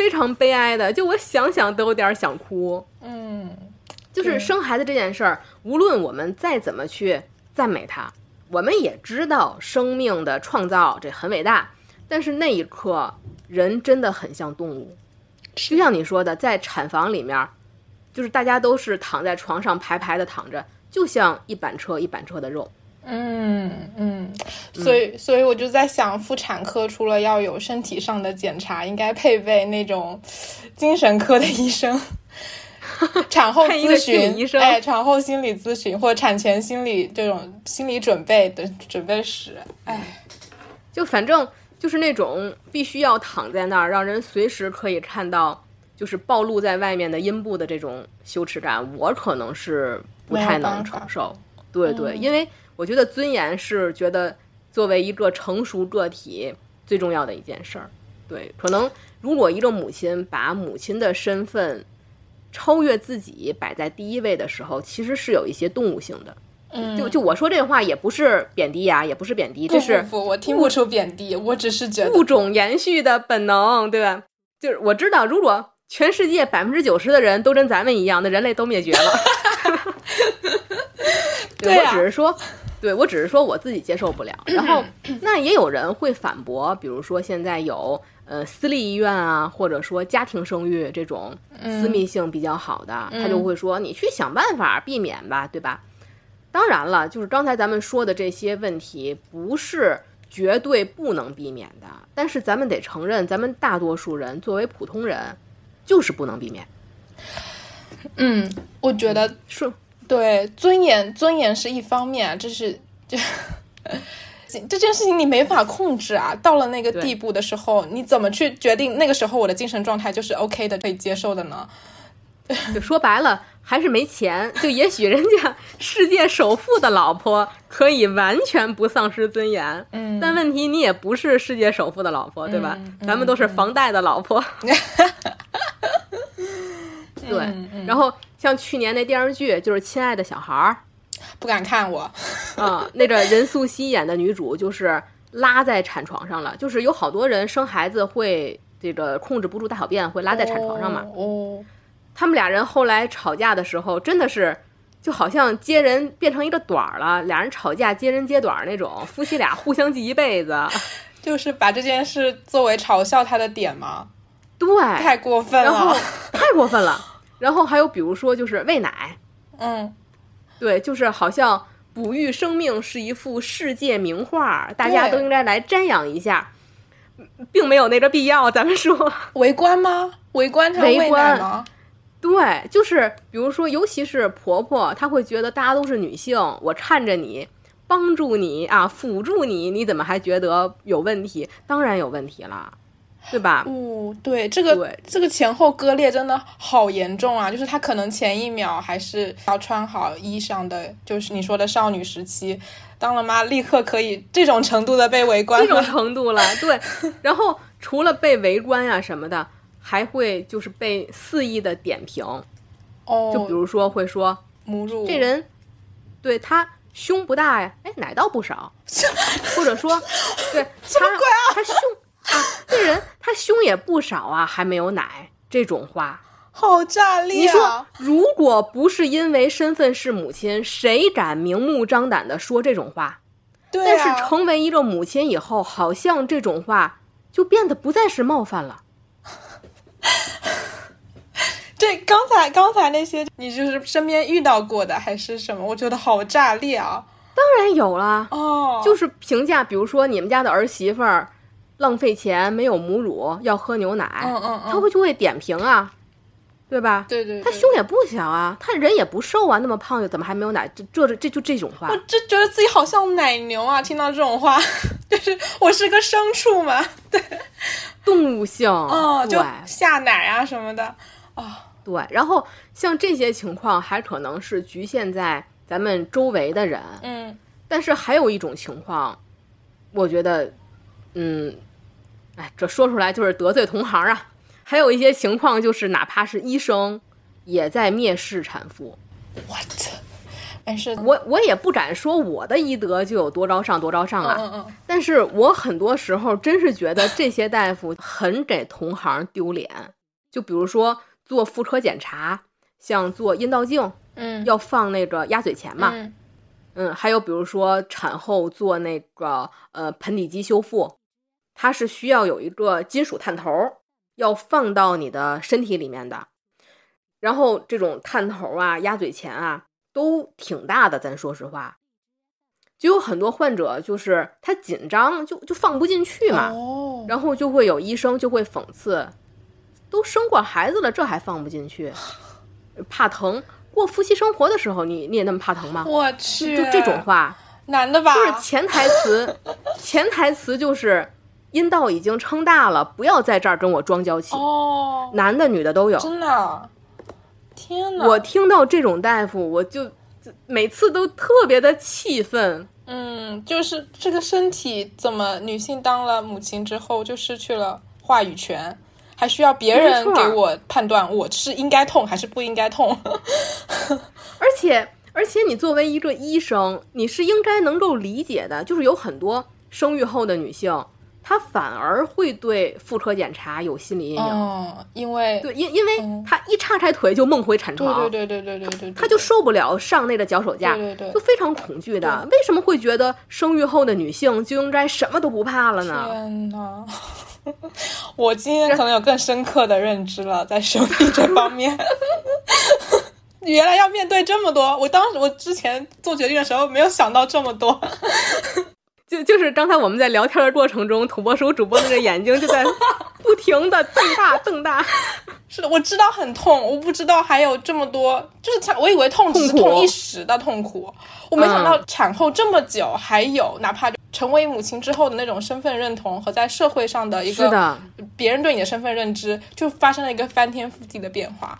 非常悲哀的。就我想想都有点想哭。嗯，就是生孩子这件事儿，无论我们再怎么去赞美它，我们也知道生命的创造这很伟大，但是那一刻，人真的很像动物。就像你说的，在产房里面，就是大家都是躺在床上排排的躺着，就像一板车一板车的肉。嗯嗯，所以所以我就在想，妇产科除了要有身体上的检查，应该配备那种精神科的医生，产后咨询哎，产后心理咨询或者产前心理这种心理准备的准备室，哎，就反正就是那种必须要躺在那儿，让人随时可以看到，就是暴露在外面的阴部的这种羞耻感，我可能是不太能承受。对对，因为我觉得尊严是觉得作为一个成熟个体最重要的一件事儿。对，可能如果一个母亲把母亲的身份超越自己摆在第一位的时候，其实是有一些动物性的。嗯，就就我说这话也不是贬低呀，也不是贬低，这是不不，我听不出贬低，我只是觉得物种延续的本能，对吧？就是我知道，如果全世界百分之九十的人都跟咱们一样，那人类都灭绝了。对我只是说，对我只是说我自己接受不了。然后，那也有人会反驳，比如说现在有呃私立医院啊，或者说家庭生育这种私密性比较好的，他就会说你去想办法避免吧，对吧？当然了，就是刚才咱们说的这些问题，不是绝对不能避免的，但是咱们得承认，咱们大多数人作为普通人，就是不能避免。嗯，我觉得是。对，尊严，尊严是一方面，这是这这件事情你没法控制啊。到了那个地步的时候，你怎么去决定那个时候我的精神状态就是 OK 的，可以接受的呢？就说白了，还是没钱。就也许人家 世界首富的老婆可以完全不丧失尊严，嗯，但问题你也不是世界首富的老婆，对吧？咱们都是房贷的老婆。对，然后像去年那电视剧，就是《亲爱的小孩儿》，不敢看我。啊，那个任素汐演的女主就是拉在产床上了，就是有好多人生孩子会这个控制不住大小便，会拉在产床上嘛。哦，他们俩人后来吵架的时候，真的是就好像接人变成一个短儿了，俩人吵架接人接短儿那种，夫妻俩互相记一辈子，就是把这件事作为嘲笑他的点吗？对，太过分了，太过分了。然后还有比如说就是喂奶，嗯，对，就是好像哺育生命是一幅世界名画，大家都应该来瞻仰一下，并没有那个必要。咱们说围观吗？围观他喂奶吗？对，就是比如说，尤其是婆婆，她会觉得大家都是女性，我看着你，帮助你啊，辅助你，你怎么还觉得有问题？当然有问题了。对吧？哦，对，这个这个前后割裂真的好严重啊！就是他可能前一秒还是要穿好衣裳的，就是你说的少女时期，当了妈立刻可以这种程度的被围观，这种程度了。对，然后除了被围观呀什么的，还会就是被肆意的点评。哦，就比如说会说母乳这人，对他胸不大呀，哎，奶倒不少，或者说对 他他胸。啊，这人他胸也不少啊，还没有奶，这种话 好炸裂。你说，如果不是因为身份是母亲，谁敢明目张胆的说这种话？对。但是成为一个母亲以后，好像这种话就变得不再是冒犯了。这刚才刚才那些，你就是身边遇到过的还是什么？我觉得好炸裂啊！当然有了哦，就是评价，比如说你们家的儿媳妇儿。浪费钱，没有母乳，要喝牛奶，嗯嗯嗯，他会就会点评啊，对吧？对对，他胸也不小啊，他人也不瘦啊，那么胖又怎么还没有奶？这这这就这种话，我真觉得自己好像奶牛啊！听到这种话，就是我是个牲畜嘛，对，动物性，哦，就下奶啊什么的，啊，对。然后像这些情况，还可能是局限在咱们周围的人，嗯，但是还有一种情况，我觉得，嗯。哎，这说出来就是得罪同行啊！还有一些情况就是，哪怕是医生，也在蔑视产妇。What？但是我我也不敢说我的医德就有多高尚多高尚啊。嗯嗯。但是我很多时候真是觉得这些大夫很给同行丢脸。就比如说做妇科检查，像做阴道镜，嗯，要放那个鸭嘴钳嘛。嗯。嗯，还有比如说产后做那个呃盆底肌修复。它是需要有一个金属探头，要放到你的身体里面的。然后这种探头啊、鸭嘴钳啊都挺大的，咱说实话，就有很多患者就是他紧张，就就放不进去嘛。哦。然后就会有医生就会讽刺：都生过孩子了，这还放不进去？怕疼？过夫妻生活的时候，你你也那么怕疼吗？我去，就这种话，男的吧？就是潜台词，潜台词就是。阴道已经撑大了，不要在这儿跟我装娇气。哦，男的女的都有。真的，天哪！我听到这种大夫，我就每次都特别的气愤。嗯，就是这个身体怎么女性当了母亲之后就失去了话语权，还需要别人给我判断我是应该痛还是不应该痛？而且而且，你作为一个医生，你是应该能够理解的，就是有很多生育后的女性，她反而会对妇科检查有心理阴影。嗯，因为对，因因为他一叉开腿就梦回产床，对对对对对对对，她就受不了上那个脚手架，对对对就非常恐惧的。为什么会觉得生育后的女性就应该什么都不怕了呢？天呐，我今天可能有更深刻的认知了，在生育这方面。原来要面对这么多，我当时我之前做决定的时候没有想到这么多。就就是刚才我们在聊天的过程中，土拨鼠主播那个眼睛就在 不停的瞪大瞪大。是的，我知道很痛，我不知道还有这么多，就是产，我以为痛只是痛一时的痛苦，我没想到产后这么久还有，哪怕成为母亲之后的那种身份认同和在社会上的一个是的，别人对你的身份认知，就发生了一个翻天覆地的变化。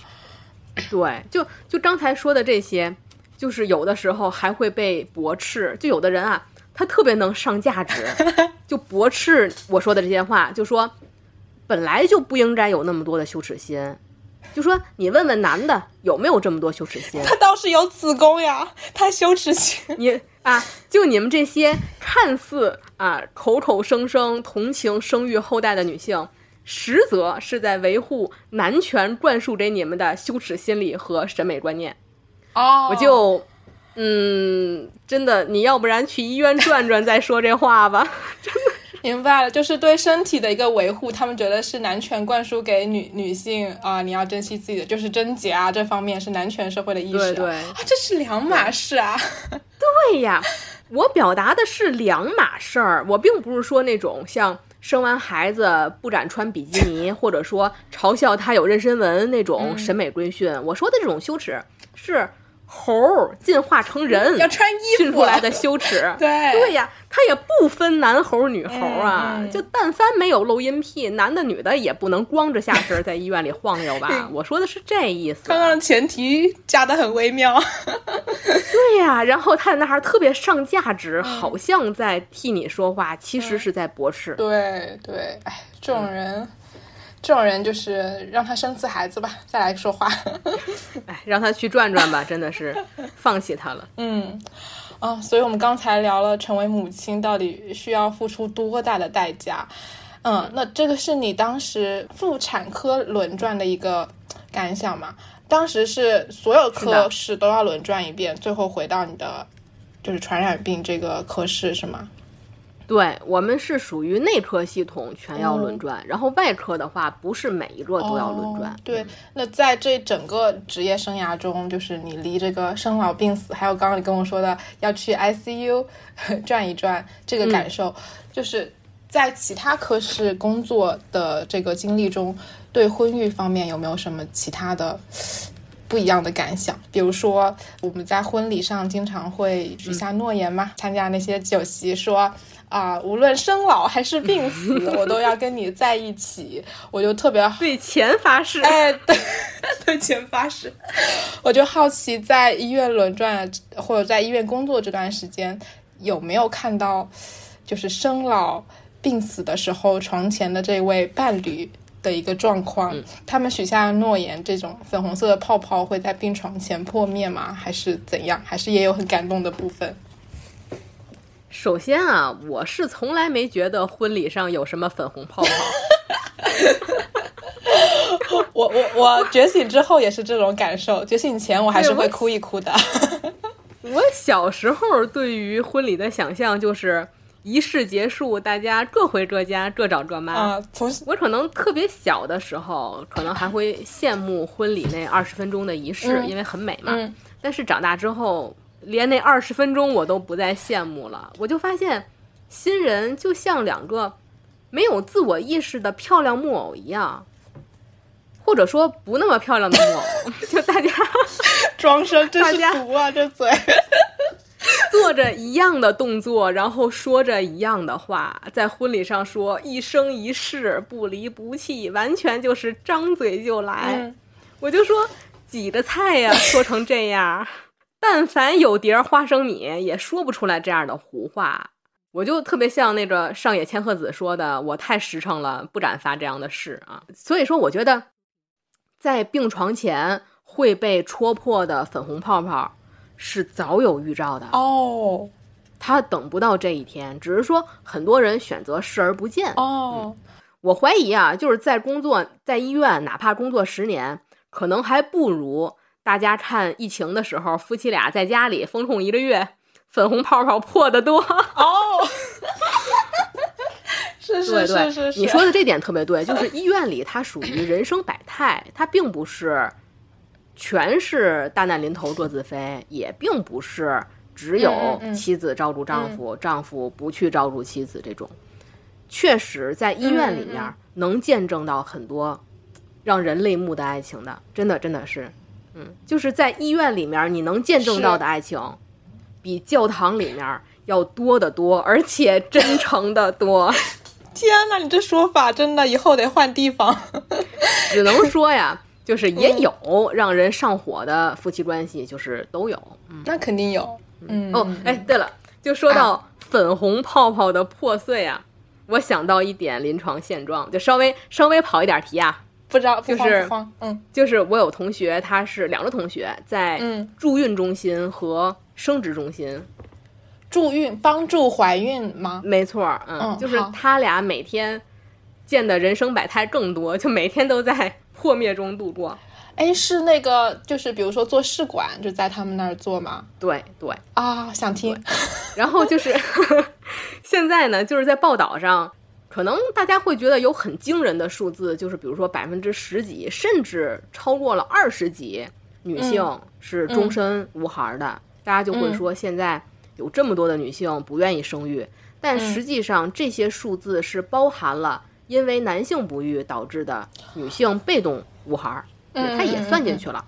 对，就就刚才说的这些，就是有的时候还会被驳斥。就有的人啊，他特别能上价值，就驳斥我说的这些话，就说本来就不应该有那么多的羞耻心。就说你问问男的有没有这么多羞耻心？他倒是有子宫呀，他羞耻心。你啊，就你们这些看似啊口口声声同情生育后代的女性，实则是在维护男权灌输给你们的羞耻心理和审美观念。哦我就，嗯，真的，你要不然去医院转转再说这话吧。明白了，就是对身体的一个维护，他们觉得是男权灌输给女女性啊、你要珍惜自己的，就是贞洁啊这方面是男权社会的意识、啊。对对啊，这是两码事啊。对呀，我表达的是两码事儿，我并不是说那种像生完孩子不敢穿比基尼，或者说嘲笑他有妊娠纹那种审美规训。我说的这种羞耻是猴进化成人要穿衣服训出来的羞耻。对对呀，他也不分男猴女猴啊，就但凡没有露阴癖，男的女的也不能光着下身在医院里晃悠吧？我说的是这意思。刚刚的前提加的很微妙。对呀，然后他在那还特别上价值，嗯好像在替你说话，其实是在驳斥。对对，哎，这种人，这种人就是让他生次孩子吧，再来说话。哎，让他去转转吧，真的是放弃他了。嗯，啊，所以我们刚才聊了成为母亲到底需要付出多大的代价。嗯，那这个是你当时妇产科轮转的一个感想吗？当时是所有科室都要轮转一遍，最后回到你的就是传染病这个科室是吗？对我们是属于内科系统全要嗯轮转，然后外科的话不是每一个都要轮转。哦对，那在这整个职业生涯中，就是你离这个生老病死，还有刚刚你跟我说的要去 ICU 转一转，这个感受，就是在其他科室工作的这个经历中，对婚育方面有没有什么其他的？不一样的感想，比如说我们在婚礼上经常会许下诺言嘛，参加那些酒席说啊、无论生老还是病 死，我都要跟你在一起，我就特别对钱发誓。哎，对，对钱发誓。我就好奇，在医院轮转或者在医院工作这段时间，有没有看到就是生老病死的时候，床前的这位伴侣的一个状况？他们许下的诺言，这种粉红色的泡泡会在病床前破灭吗？还是怎样？还是也有很感动的部分？首先啊，我是从来没觉得婚礼上有什么粉红泡泡。我我我觉醒之后也是这种感受，觉醒前我还是会哭一哭的。我小时候对于婚礼的想象就是仪式结束，大家各回各家，各找各妈。啊，从我可能特别小的时候，可能还会羡慕婚礼那二十分钟的仪式，嗯因为很美嘛。嗯但是长大之后，连那二十分钟我都不再羡慕了。我就发现，新人就像两个没有自我意识的漂亮木偶一样，或者说不那么漂亮的木偶，就大家 装声真是毒啊，这嘴。对做着一样的动作，然后说着一样的话，在婚礼上说一生一世不离不弃，完全就是张嘴就来。嗯我就说挤着菜呀，说成这样，但凡有碟儿花生米，也说不出来这样的胡话。我就特别像那个上野千鹤子说的：“我太实诚了，不敢发这样的誓啊。”所以说，我觉得在病床前会被戳破的粉红泡泡是早有预兆的。哦他等不到这一天，只是说很多人选择视而不见。哦，我怀疑啊，就是在工作在医院，哪怕工作十年，可能还不如大家看疫情的时候，夫妻俩在家里封控一个月，粉红泡泡破的多。哦，是是是是是，你说的这点特别对，就是医院里它属于人生百态，它并不是全是大难临头各自飞，也并不是只有妻子照顾丈夫，丈夫不去照顾妻子这种。确实，在医院里面能见证到很多让人泪目的爱情的，真的真的是，嗯，就是在医院里面你能见证到的爱情，比教堂里面要多得多，而且真诚的多。天呐，你这说法真的以后得换地方。只能说呀，就是也嗯。有让人上火的夫妻关系，就是都有。嗯，那肯定有，嗯。哦，哎，对了，就说到粉红泡泡的破碎啊，我想到一点临床现状，就稍微稍微跑一点题啊，不知道就是，嗯就是我有同学，他是两个同学在嗯，助孕中心和生殖中心，助孕帮助怀孕吗？没错，嗯，嗯就是他俩每天见的人生百态更多，就每天都在破灭中度过。哎，是那个，就是比如说做试管，就在他们那儿做吗？对对，啊，想听。然后就是 现在呢，就是在报道上，可能大家会觉得有很惊人的数字，就是比如说百分之十几，甚至超过了二十几女性是终身无孩的。大家就会说，现在有这么多的女性不愿意生育，但实际上这些数字是包含了因为男性不育导致的女性被动无孩，嗯它也算进去了。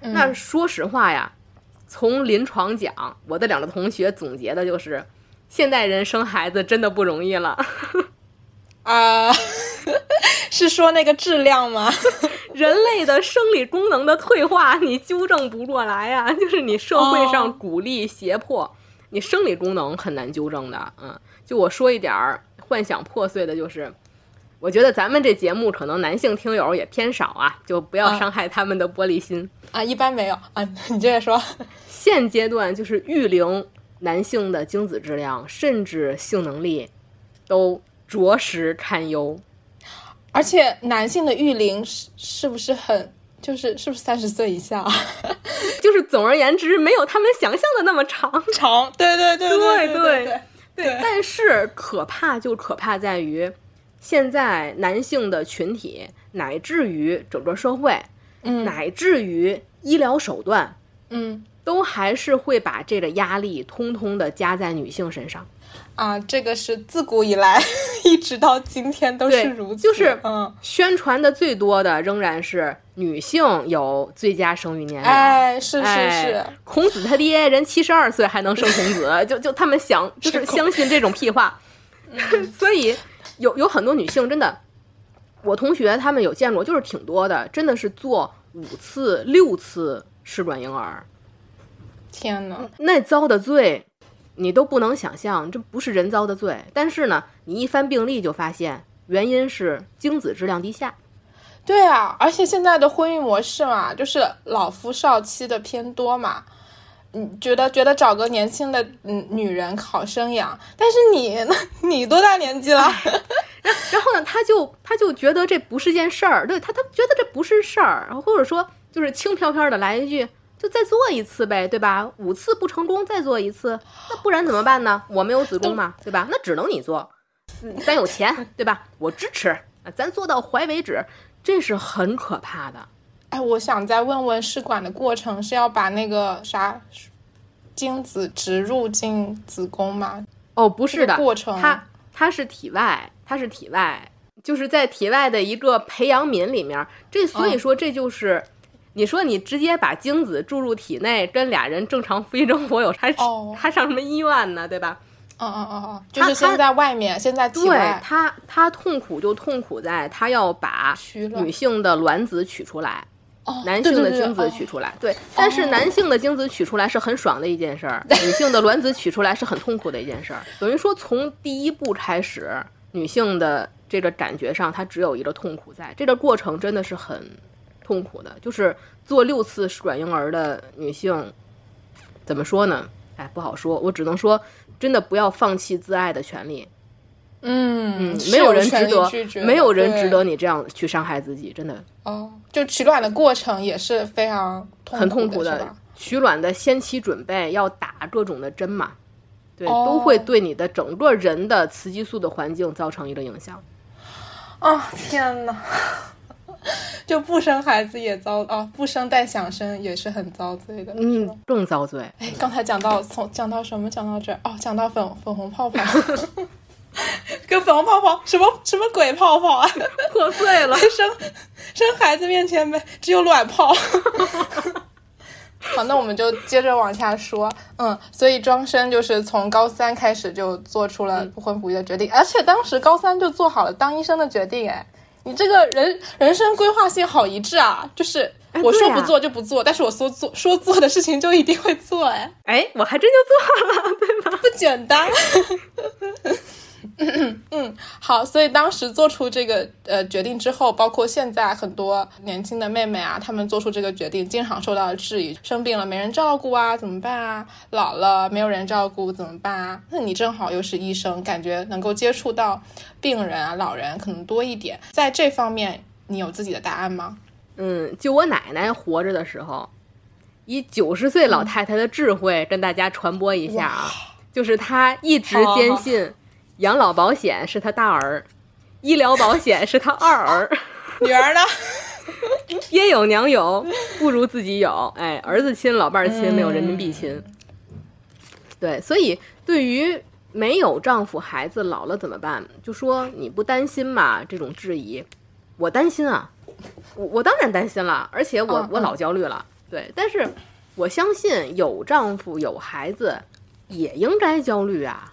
那说实话呀，从临床讲，我的两个同学总结的就是，现代人生孩子真的不容易了。啊，是说那个质量吗？人类的生理功能的退化，你纠正不过来啊、就是你社会上哦鼓励胁迫，你生理功能很难纠正的。嗯，就我说一点儿幻想破碎的，就是我觉得咱们这节目可能男性听友也偏少啊，就不要啊伤害他们的玻璃心。啊，一般没有啊，你接着说。现阶段就是育龄男性的精子质量甚至性能力都着实堪忧，而且男性的育龄是是不是很就是是不是三十岁以下？就是总而言之，没有他们想象的那么长。长对对对对对对对。但是可怕就可怕在于，现在男性的群体，乃至于整个社会，嗯，乃至于医疗手段，嗯，都还是会把这个压力通通的加在女性身上。啊，这个是自古以来 一直到今天都是如此，就是嗯，宣传的最多的仍然是女性有最佳生育年龄。哎，是是哎是，孔子他爹人七十二岁还能生孔子，就就他们想就是相信这种屁话，所以有有很多女性真的，我同学他们有见过，就是挺多的，真的是做五次六次试管婴儿，天呐，那遭的罪你都不能想象，这不是人遭的罪。但是呢，你一翻病历就发现原因是精子质量低下。对啊，而且现在的婚育模式嘛，就是老夫少妻的偏多嘛。你觉得觉得找个年轻的嗯女人好生养，但是你呢？你多大年纪了？然后呢，他就他就觉得这不是件事儿，对他他觉得这不是事儿，或者说就是轻飘飘的来一句，就再做一次呗，对吧？五次不成功再做一次，那不然怎么办呢？我没有子宫嘛，对吧？那只能你做，嗯咱有钱，对吧？我支持，啊咱做到怀为止，这是很可怕的。哎，我想再问问试管的过程是要把那个啥精子植入进子宫吗？哦，不是的，这个过程它它是体外，它是体外，就是在体外的一个培养皿里面。这所以说这就是你说你直接把精子注入体内，跟俩人正常夫妻生活有还哦还上什么医院呢？对吧？哦哦哦哦，就是先在外面，现在体对外他，他痛苦就痛苦在他要把女性的卵子取出来，哦，男性的精子哦取出来。对，但是男性的精子取出来是很爽的一件事儿，女性的卵子取出来是很痛苦的一件事儿。等于说，从第一步开始，女性的这个感觉上，她只有一个痛苦在，这个过程真的是很痛苦的。就是做六次试管婴儿的女性，怎么说呢？哎，不好说，我只能说，真的不要放弃自爱的权利。嗯，嗯，没有人值得没有人值得你这样去伤害自己，真的哦，就取卵的过程也是非常痛很痛苦苦的，取卵的先期准备要打各种的针嘛，对，哦都会对你的整个人的雌激素的环境造成一个影响。啊、天哪！就不生孩子也遭啊，不生但想生也是很遭罪的。嗯，更遭罪。哎，刚才讲到从讲到什么？讲到这儿哦，讲到粉粉红泡泡，跟粉红泡泡什么什么鬼泡泡啊？破碎了。生生孩子面前没只有卵泡。好，那我们就接着往下说。嗯，所以庄生就是从高三开始就做出了不婚不育的决定，而且当时高三就做好了当医生的决定。哎，你这个人人生规划性好一致啊！就是我说不做就不做，但是我说做 说做的事情就一定会做。哎，哎，我还真就做了，对吗？不简单。嗯，好，所以当时做出这个呃决定之后，包括现在很多年轻的妹妹啊，她们做出这个决定，经常受到质疑，生病了没人照顾啊，怎么办啊？老了没有人照顾怎么办啊？那你正好又是医生，感觉能够接触到病人啊、老人可能多一点，在这方面你有自己的答案吗？嗯，就我奶奶活着的时候，以九十岁老太太的智慧跟大家传播一下啊，就是她一直好坚信养老保险是他大儿，医疗保险是他二儿。女儿呢？爹有娘有，不如自己有。哎，儿子亲，老伴儿亲，没有人民币亲。对，所以对于没有丈夫、孩子老了怎么办？就说你不担心嘛？这种质疑，我担心啊，我我当然担心了，而且我嗯我老焦虑了。对，但是我相信有丈夫有孩子也应该焦虑啊，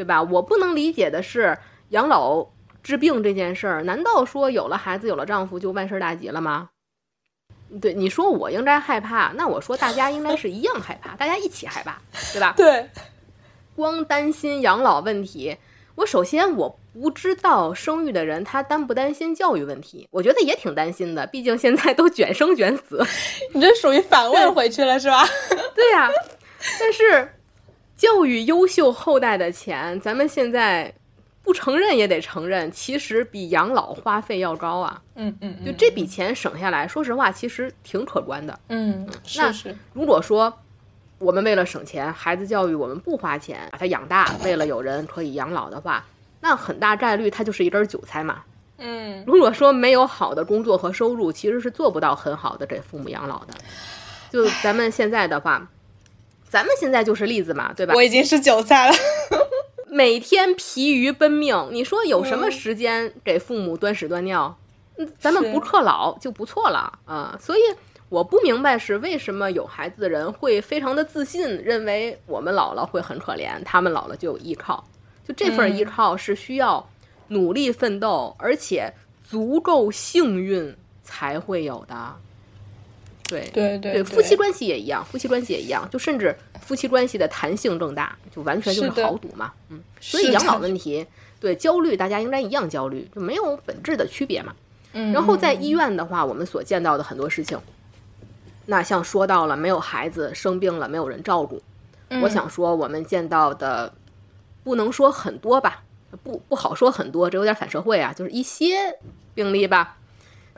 对吧？我不能理解的是养老治病这件事儿，难道说有了孩子有了丈夫就万事大吉了吗？对，你说我应该害怕，那我说大家应该是一样害怕，大家一起害怕，对吧？对，光担心养老问题，我首先我不知道生育的人他担不担心教育问题，我觉得也挺担心的，毕竟现在都卷生卷死。你这属于反问回去了是吧？对呀、但是教育优秀后代的钱，咱们现在不承认也得承认，其实比养老花费要高啊。嗯嗯，就这笔钱省下来，说实话，其实挺可观的。嗯，那是是，如果说我们为了省钱，孩子教育我们不花钱，把他养大，为了有人可以养老的话，那很大概率他就是一根韭菜嘛。嗯。如果说没有好的工作和收入，其实是做不到很好的给父母养老的。就咱们现在的话，咱们现在就是例子嘛，对吧？我已经是韭菜了。每天疲于奔命，你说有什么时间给父母端屎端尿？嗯，咱们不克老就不错了啊、所以我不明白是为什么有孩子的人会非常的自信，认为我们老了会很可怜，他们老了就有依靠。就这份嗯依靠是需要努力奋斗，而且足够幸运才会有的。对对对对，夫妻关系也一样，夫妻关系也一样，就甚至夫妻关系的弹性更大，就完全就是豪赌嘛。嗯，所以养老问题，对焦虑大家应该一样焦虑，就没有本质的区别嘛。嗯，然后在医院的话，我们所见到的很多事情，那像说到了没有孩子生病了，没有人照顾，嗯。我想说我们见到的不能说很多吧，不不好说很多，这有点反社会啊，就是一些病例吧，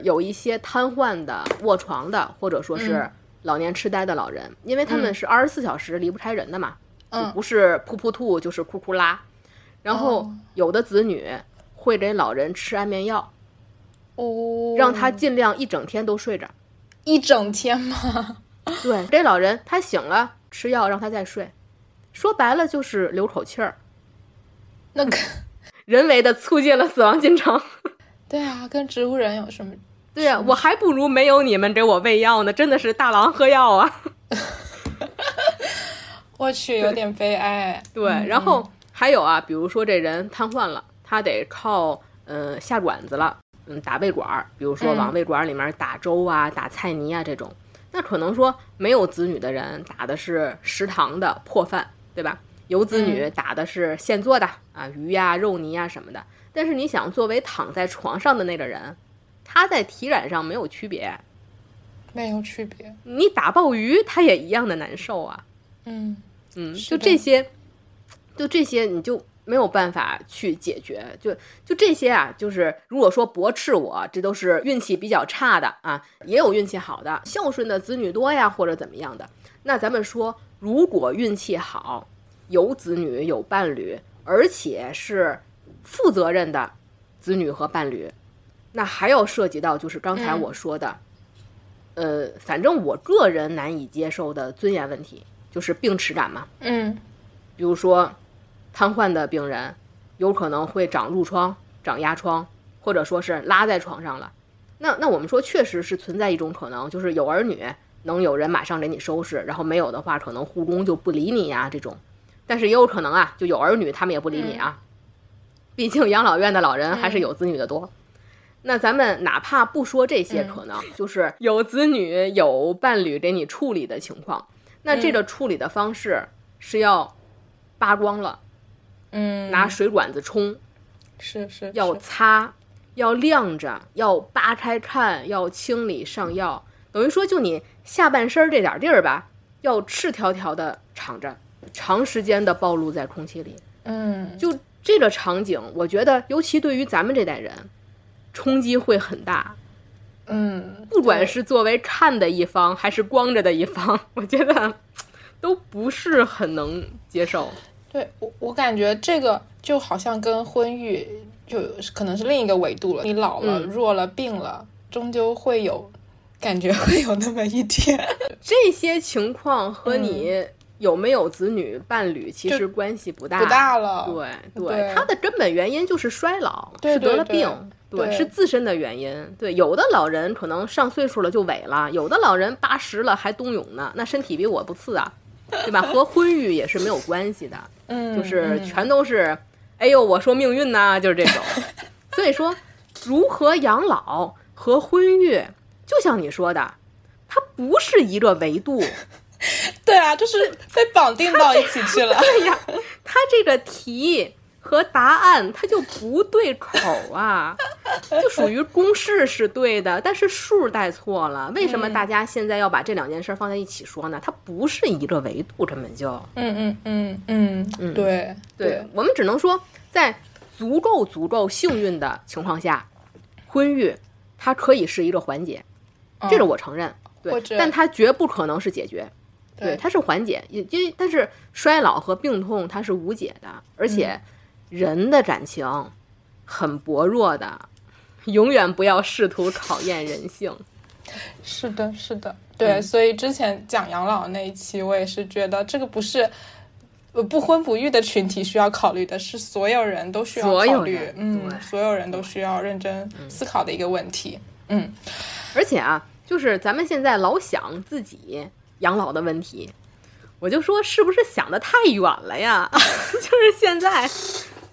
有一些瘫痪的、卧床的，或者说是嗯老年痴呆的老人，因为他们是二十四小时离不开人的嘛，就嗯不是噗噗吐就是哭哭拉，然后哦有的子女会给老人吃安眠药。哦，让他尽量一整天都睡着。一整天吗？对，这老人他醒了吃药让他再睡，说白了就是留口气儿，那个人为的促进了死亡进程。对啊，跟植物人有什么对呀、我还不如没有你们给我喂药呢，真的是大郎喝药啊。我去，有点悲哀。对，然后还有啊，比如说这人瘫痪了，他得靠呃下馆子了，嗯，打胃管儿，比如说嗯往胃管里面打粥啊、打菜泥啊这种。那可能说没有子女的人打的是食堂的破饭，对吧？有子女打的是现做的、啊，鱼呀、肉泥呀什么的。但是你想，作为躺在床上的那个人，他在体感上没有区别，没有区别。你打鲍鱼他也一样的难受啊。嗯嗯，就这些，就这些，你就没有办法去解决。就就这些啊，就是如果说驳斥我，这都是运气比较差的啊，也有运气好的，孝顺的子女多呀，或者怎么样的。那咱们说，如果运气好，有子女有伴侣，而且是负责任的子女和伴侣，那还要涉及到就是刚才嗯我说的，呃，反正我个人难以接受的尊严问题，就是病耻感嘛。嗯比如说，瘫痪的病人有可能会长褥疮、长压疮，或者说是拉在床上了。那那我们说，确实是存在一种可能，就是有儿女能有人马上给你收拾，然后没有的话，可能护工就不理你呀、这种。但是也有可能啊，就有儿女他们也不理你啊，毕竟养老院的老人还是有子女的多。那咱们哪怕不说这些可能，就是有子女、有伴侣给你处理的情况，那这个处理的方式是要扒光了，嗯，拿水管子冲，是是要擦，要晾着，要扒开看，要清理上药。等于说，就你下半身这点地儿吧，要赤条条的敞着，长时间的暴露在空气里。嗯就这个场景，我觉得尤其对于咱们这代人，冲击会很大。嗯，不管是作为看的一方，还是光着的一方，我觉得都不是很能接受。对我我感觉这个就好像跟婚育就可能是另一个维度了。你老了、嗯弱了、病了，终究会有感觉会有那么一天。这些情况和你有没有子女伴侣其实关系不大，不大了对对它的根本原因就是衰老，对是得了对病。对是自身的原因。对，有的老人可能上岁数了就萎了，有的老人八十了还冬泳呢，那身体比我不次啊，对吧？和婚育也是没有关系的，嗯，就是嗯全都是，哎呦，我说命运呐、就是这种。所以说，如何养老和婚育，就像你说的，它不是一个维度。对啊，就是被绑定到一起去了。对呀，它这个题和答案它就不对口啊，就属于公式是对的，但是数带错了。为什么大家现在要把这两件事放在一起说呢？它不是一个维度，根本就。嗯嗯嗯嗯嗯，对对我们只能说，在足够足够幸运的情况下，婚育它可以是一个缓解，这个我承认。对但它绝不可能是解决。对它是缓解，也因为但是衰老和病痛它是无解的，而且人的感情很薄弱的，永远不要试图考验人性。是的，是的，对，所以之前讲养老那一期，我也是觉得这个不是。呃，不婚不育的群体需要考虑的是，所有人都需要考虑，嗯，所有人都需要认真思考的一个问题，嗯，而且啊，就是咱们现在老想自己养老的问题，我就说是不是想的太远了呀？就是现在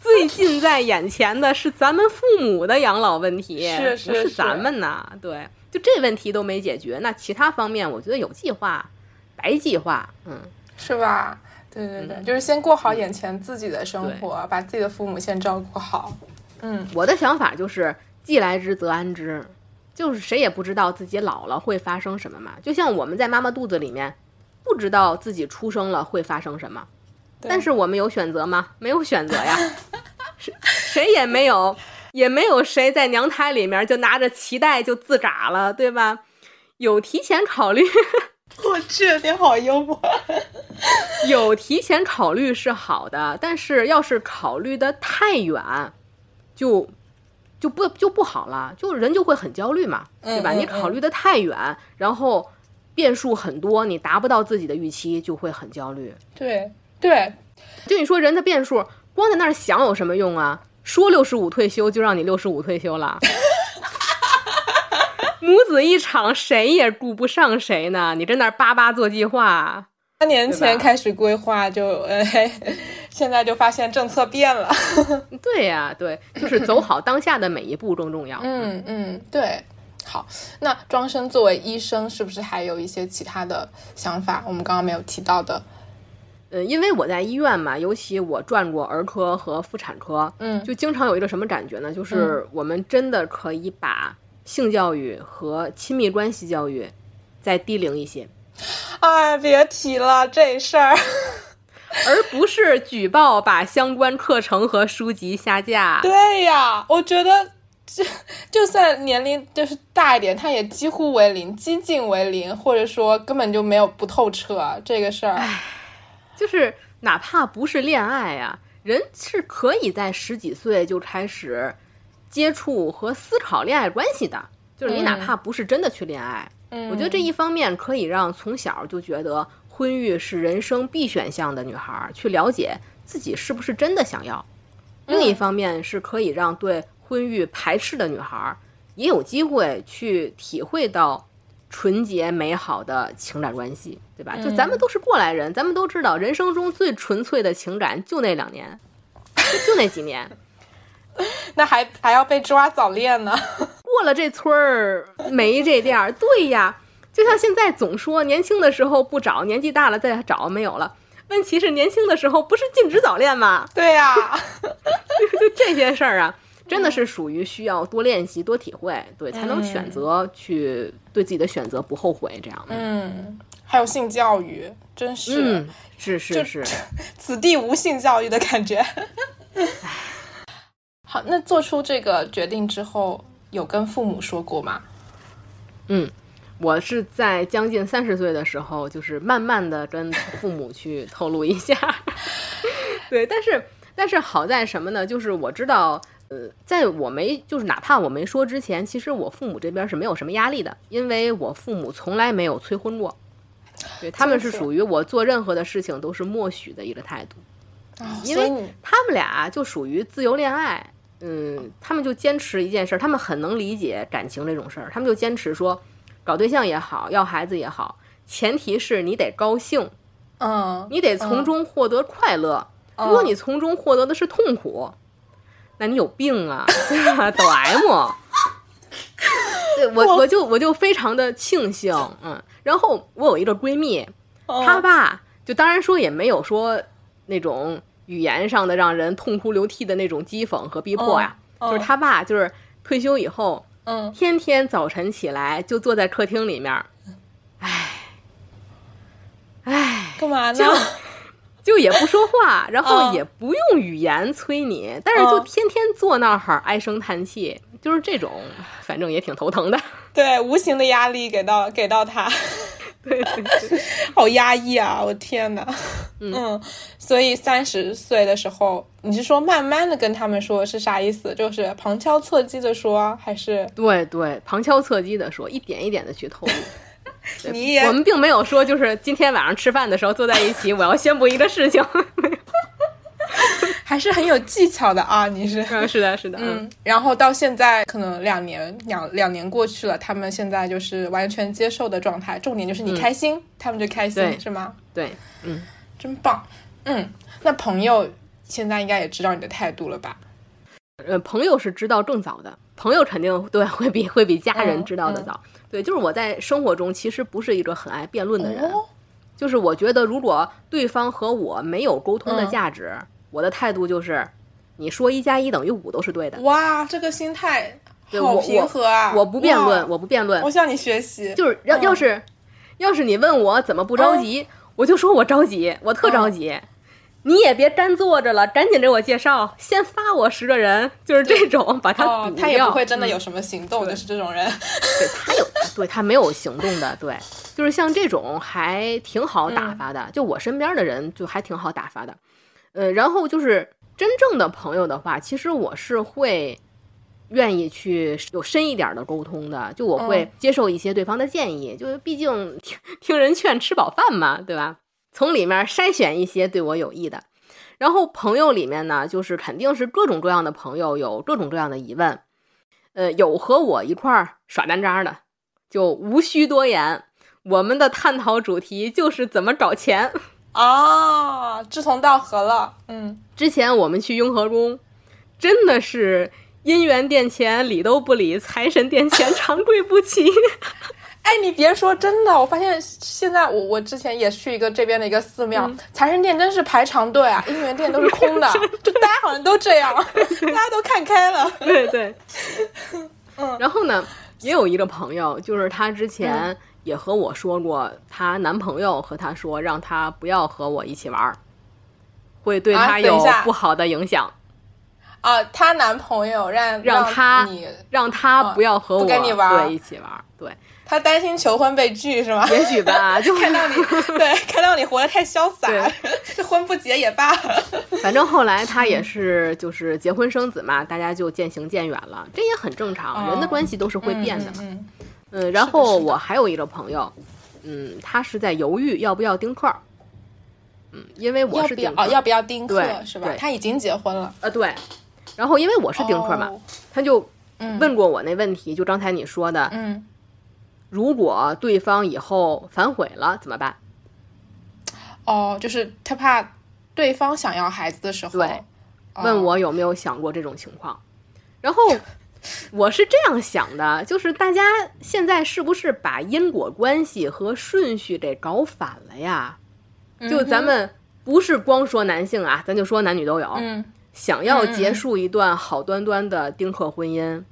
最近在眼前的是咱们父母的养老问题，是是是是咱们呐？对，就这问题都没解决，那其他方面我觉得有计划，白计划，嗯，是吧？对对对，就是先过好眼前自己的生活，把自己的父母先照顾好。嗯，我的想法就是既来之则安之，就是谁也不知道自己老了会发生什么嘛。就像我们在妈妈肚子里面，不知道自己出生了会发生什么，但是我们有选择吗？没有选择呀，谁谁也没有，也没有谁在娘胎里面就拿着脐带就自嘎了，对吧？有提前考虑，我去，你好幽默。有提前考虑是好的，但是要是考虑的太远，就就不就不好了，就人就会很焦虑嘛，对吧？嗯嗯你考虑的太远，然后变数很多，你达不到自己的预期，就会很焦虑。对对，就你说人的变数，光在那儿想有什么用啊？说六十五退休就让你六十五退休了，母子一场，谁也顾不上谁呢？你在那叭叭做计划，三年前开始规划就，呃，现在就发现政策变了。对呀，对，就是走好当下的每一步更重要。嗯嗯，对。好，那庄生作为医生，是不是还有一些其他的想法？我们刚刚没有提到的。呃，因为我在医院嘛，尤其我转过儿科和妇产科，嗯，就经常有一个什么感觉呢？就是我们真的可以把性教育和亲密关系教育再低龄一些。哎，别提了这事儿，而不是举报把相关课程和书籍下架。对呀，我觉得。就就算年龄就是大一点，他也几乎为零，几近为零，或者说根本就没有不透彻这个事儿。就是哪怕不是恋爱呀，人是可以在十几岁就开始接触和思考恋爱关系的。就是你哪怕不是真的去恋爱，我觉得这一方面可以让从小就觉得婚育是人生必选项的女孩去了解自己是不是真的想要。另一方面是可以让对。婚育排斥的女孩也有机会去体会到纯洁美好的情感关系，对吧？就咱们都是过来人，咱们都知道人生中最纯粹的情感就那两年，就那几年，那还还要被抓早恋呢？过了这村儿没这店儿，对呀。就像现在总说年轻的时候不找，年纪大了再找没有了。问题是年轻的时候不是禁止早恋吗？对呀，就这些事儿啊。真的是属于需要多练习、多体会，对，才能选择去对自己的选择不后悔这样的。嗯，还有性教育，真是，是是是，此地无性教育的感觉。好，那做出这个决定之后，有跟父母说过吗？嗯，我是在将近三十岁的时候，就是慢慢的跟父母去透露一下。对，但是但是好在什么呢？就是我知道。呃，在我没就是哪怕我没说之前，其实我父母这边是没有什么压力的，因为我父母从来没有催婚过，对他们是属于我做任何的事情都是默许的一个态度，因为他们俩就属于自由恋爱，嗯，他们就坚持一件事，他们很能理解感情这种事儿，他们就坚持说，搞对象也好，要孩子也好，前提是你得高兴，嗯，你得从中获得快乐，如果你从中获得的是痛苦。那你有病啊，抖 M。对我，我就我就非常的庆幸，嗯。然后我有一个闺蜜，她爸就当然说也没有说那种语言上的让人痛哭流涕的那种讥讽和逼迫呀，就是她爸就是退休以后，嗯，天天早晨起来就坐在客厅里面，唉，唉，干嘛呢？就也不说话，然后也不用语言催你，但是就天天坐那儿唉声叹气，就是这种，反正也挺头疼的。对，无形的压力给到 给到他，对对对，好压抑啊！我天哪，嗯，所以三十岁的时候，你是说慢慢的跟他们说，是啥意思？就是旁敲侧击的说，还是？对对，旁敲侧击的说，一点一点的去透露。你也，我们并没有说，就是今天晚上吃饭的时候坐在一起，我要宣布一个事情，还是很有技巧的啊！你是，是的，是的，嗯。然后到现在，可能两年两两年过去了，他们现在就是完全接受的状态。重点就是你开心，他们就开心，是吗？对，嗯，真棒，嗯。那朋友现在应该也知道你的态度了吧？呃，朋友是知道更早的，朋友肯定对会比会比家人知道的早。对，就是我在生活中其实不是一个很爱辩论的人，就是我觉得如果对方和我没有沟通的价值，我的态度就是你说一加一等于五都是对的。哇，这个心态好平和啊！我不辩论，我不辩论，我向你学习。就是要要是要是你问我怎么不着急，我就说我着急，我特着急。你也别干坐着了，赶紧给我介绍，先发我十个人，就是这种，把他堵掉。他也不会真的有什么行动，就是这种人。对他有，对他没有行动的，对，就是像这种还挺好打发的。就我身边的人，就还挺好打发的。呃，然后就是真正的朋友的话，其实我是会愿意去有深一点的沟通的。就我会接受一些对方的建议，就毕竟听听人劝，吃饱饭嘛，对吧？从里面筛选一些对我有益的，然后朋友里面呢，就是肯定是各种各样的朋友，有各种各样的疑问，呃，有和我一块儿耍单渣的，就无需多言，我们的探讨主题就是怎么找钱。啊，志同道合了。嗯，之前我们去雍和宫，真的是姻缘殿前理都不理，财神殿前长跪不起。哎，你别说，真的，我发现现在我我之前也去一个这边的一个寺庙，财神殿真是排长队啊，姻缘殿都是空的，就大家好像都这样，大家都看开了。对对，嗯。然后呢，也有一个朋友，就是他之前也和我说过，她男朋友和她说，让她不要和我一起玩，会对她有不好的影响。啊，她男朋友让让她你让她不要和我跟你玩，对，一起玩，对。她担心求婚被拒是吗？也许吧，就看到你，对，看到你活得太潇洒，这婚不结也罢。反正后来她也是，就是结婚生子嘛，大家就渐行渐远了，这也很正常，人的关系都是会变的嘛。嗯，然后我还有一个朋友，嗯，他是在犹豫要不要丁克。嗯，因为我是丁克，要不要丁克是吧？他已经结婚了。呃，对。然后因为我是丁克嘛，他就问过我那问题，就刚才你说的，嗯。如果对方以后反悔了怎么办？哦，就是他怕对方想要孩子的时候，对，问我有没有想过这种情况。然后我是这样想的，就是大家现在是不是把因果关系和顺序给搞反了呀？就咱们不是光说男性啊，咱就说男女都有。嗯，想要结束一段好端端的丁克婚姻。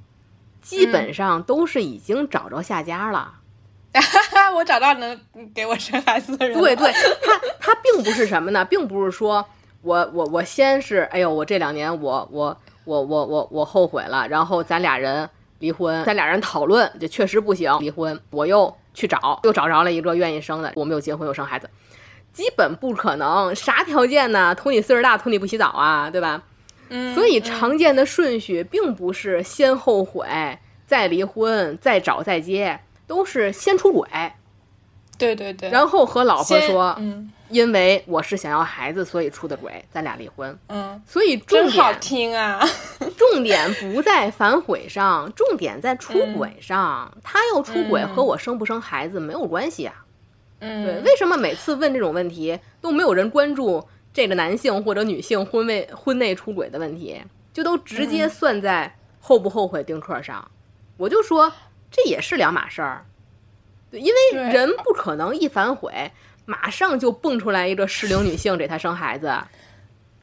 基本上都是已经找着下家了，我找到能给我生孩子的人。对对，他他并不是什么呢，并不是说我我我先是哎呦，我这两年我我我我我我后悔了，然后咱俩人离婚，咱俩人讨论，这确实不行，离婚，我又去找，又找着了一个愿意生的，我们又结婚又生孩子，基本不可能，啥条件呢？图你岁数大，图你不洗澡啊，对吧？所以常见的顺序并不是先后悔再离婚再找再接，都是先出轨，对对对，然后和老婆说，因为我是想要孩子，所以出的轨，咱俩离婚。嗯，所以重点听啊，重点不在反悔上，重点在出轨上。他要出轨和我生不生孩子没有关系啊。嗯，对，为什么每次问这种问题都没有人关注？这个男性或者女性婚内婚内出轨的问题，就都直接算在后不后悔丁克上。我就说这也是两码事儿，对，因为人不可能一反悔马上就蹦出来一个适龄女性给他生孩子，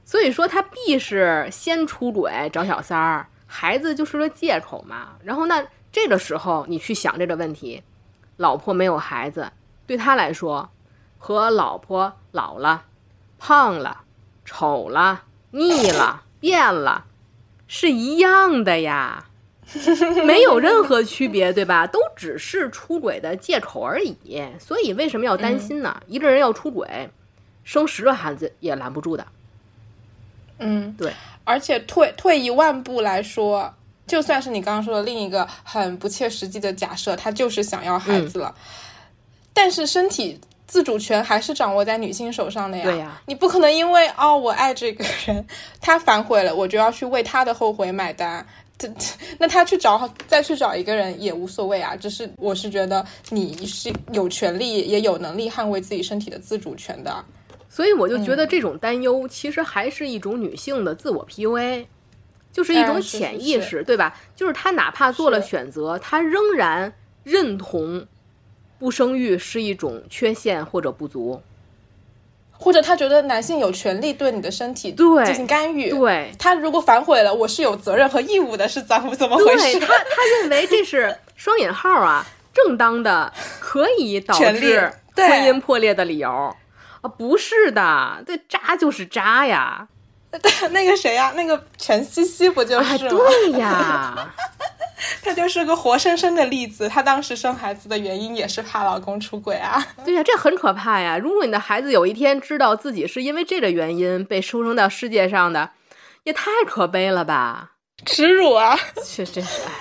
所以说他必是先出轨找小三儿，孩子就是个借口嘛。然后那这个时候你去想这个问题，老婆没有孩子，对他来说和老婆老了。胖了，丑了，腻了，变了，是一样的呀，没有任何区别，对吧？都只是出轨的借口而已。所以为什么要担心呢？一个人要出轨，生十个孩子也拦不住的。嗯，对。而且退退一万步来说，就算是你刚刚说的另一个很不切实际的假设，他就是想要孩子了，但是身体。自主权还是掌握在女性手上的呀。对呀，你不可能因为哦我爱这个人，他反悔了，我就要去为他的后悔买单。这那他去找再去找一个人也无所谓啊。只是我是觉得你是有权利也有能力捍卫自己身体的自主权的。所以我就觉得这种担忧其实还是一种女性的自我 PUA，就是一种潜意识，对吧？就是她哪怕做了选择，她仍然认同。不生育是一种缺陷或者不足，或者他觉得男性有权利对你的身体对进行干预。对他如果反悔了，我是有责任和义务的，是怎么怎么回事？他他认为这是双引号啊，正当的可以导致婚姻破裂的理由啊，不是的，这渣就是渣呀。那个谁呀，那个全西西不就是吗？对呀。她就是个活生生的例子。她当时生孩子的原因也是怕老公出轨啊。对呀，这很可怕呀！如果你的孩子有一天知道自己是因为这个原因被出生到世界上的，也太可悲了吧！耻辱啊！确真是，哎，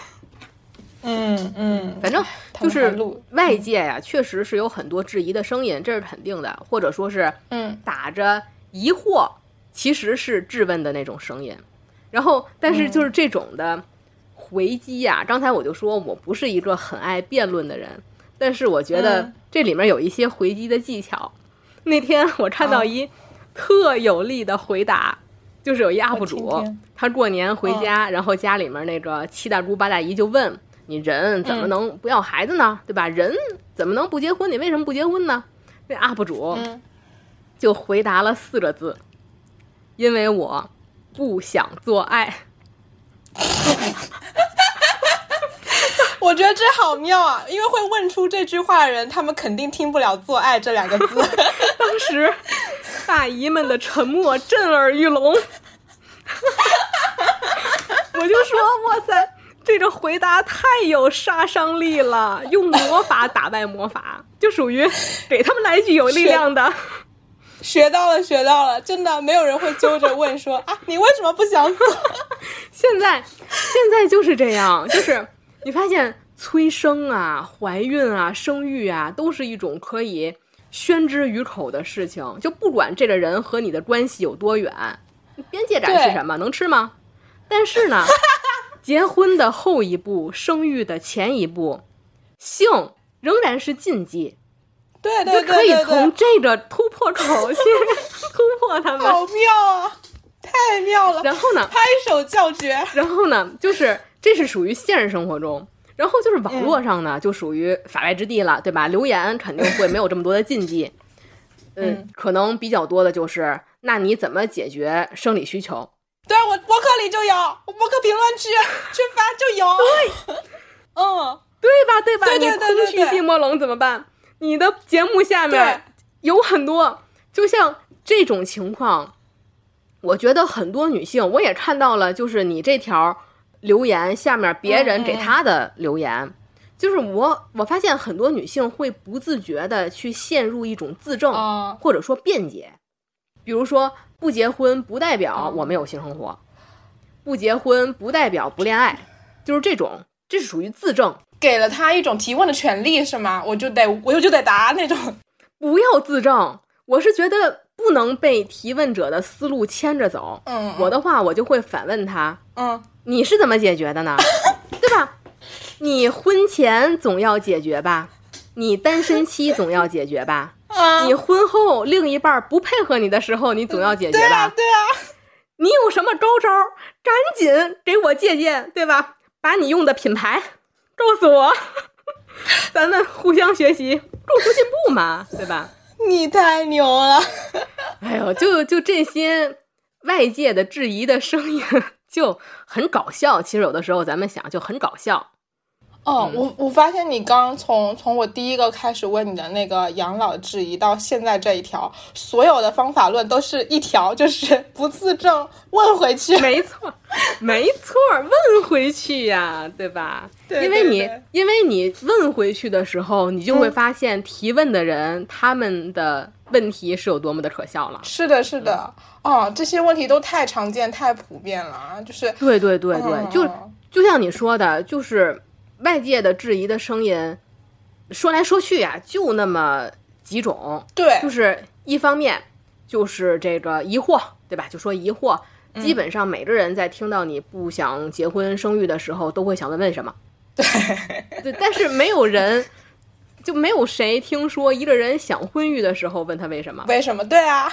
嗯嗯，反正就是外界呀，确实是有很多质疑的声音，这是肯定的，或者说是嗯打着疑惑，其实是质问的那种声音。然后，但是就是这种的。回击呀、刚才我就说我不是一个很爱辩论的人，但是我觉得嗯这里面有一些回击的技巧。那天我看到哦一特有力的回答，就是有一 UP 主他过年回家，然后家里面那个七大姑八大姨就问你人怎么嗯能不要孩子呢？对吧？人怎么能不结婚？你为什么不结婚呢？那 UP 主嗯，就回答了四个字：因为我不想做爱。我觉得这好妙啊，因为会问出这句话的人，他们肯定听不了“做爱”这两个字。当时大姨们的沉默震耳欲聋，我就说：“哇塞，这个回答太有杀伤力了！用魔法打败魔法，就属于给他们来一句有力量的。学到了，学到了，真的没有人会揪着问说 啊，你为什么不想做？现在现在就是这样，就是你发现催生啊、怀孕啊、生育啊，都是一种可以宣之于口的事情。就不管这个人和你的关系有多远，边界感是什么？能吃吗？但是呢，结婚的后一步，生育的前一步，性仍然是禁忌，对就对对对可以从，这个突破口去 突破他们。好妙啊，太妙了！然后呢，拍手叫绝。然后呢，就是这是属于现实生活中，然后就是网络上嗯呢，就属于法外之地了，对吧？留言肯定会没有这么多的禁忌，嗯嗯，可能比较多的就是，那你怎么解决生理需求？对我博客里就有，我博客评论区去发就有。对，嗯，对吧？对吧？对对对你空虚对对寂寞冷怎么办？你的节目下面有很多，就像这种情况，我觉得很多女性，我也看到了，就是你这条留言下面别人给她的留言，就是我我发现很多女性会不自觉的去陷入一种自证、啊或者说辩解，比如说不结婚不代表嗯我没有性生活，不结婚不代表不恋爱，就是这种，这是属于自证。给了他一种提问的权利是吗？我就得我就得答那种。不要自证。我是觉得不能被提问者的思路牵着走。嗯，我的话，我就会反问他：嗯你是怎么解决的呢？对吧？你婚前总要解决吧？你单身期总要解决吧？啊，你婚后另一半不配合你的时候，你总要解决对啊吧？对啊，你有什么高招？赶紧给我借鉴，对吧？把你用的品牌告诉我，咱们互相学习，共同进步嘛，对吧？你太牛了。哎呦，就就这些外界的质疑的声音就很搞笑。其实有的时候咱们想就很搞笑。哦，嗯我我发现你刚从从我第一个开始问你的那个养老质疑到现在这一条，所有的方法论都是一条，就是不自证，问回去。没错，没错，问回去呀，对吧？对因为你因为你问回去的时候，你就会嗯发现提问的人、他们的问题是有多么的可笑了。是的，是的，哦，这些问题都太常见、太普遍了啊，就是对对对对，嗯就就像你说的，就是外界的质疑的声音，说来说去呀、就那么几种。对，就是一方面就是这个疑惑，对吧？就说疑惑，基本上每个人在听到你不想结婚生育的时候，都会想问为什么。对，但是没有人，就没有谁听说一个人想婚育的时候问他为什么。为什么？对啊，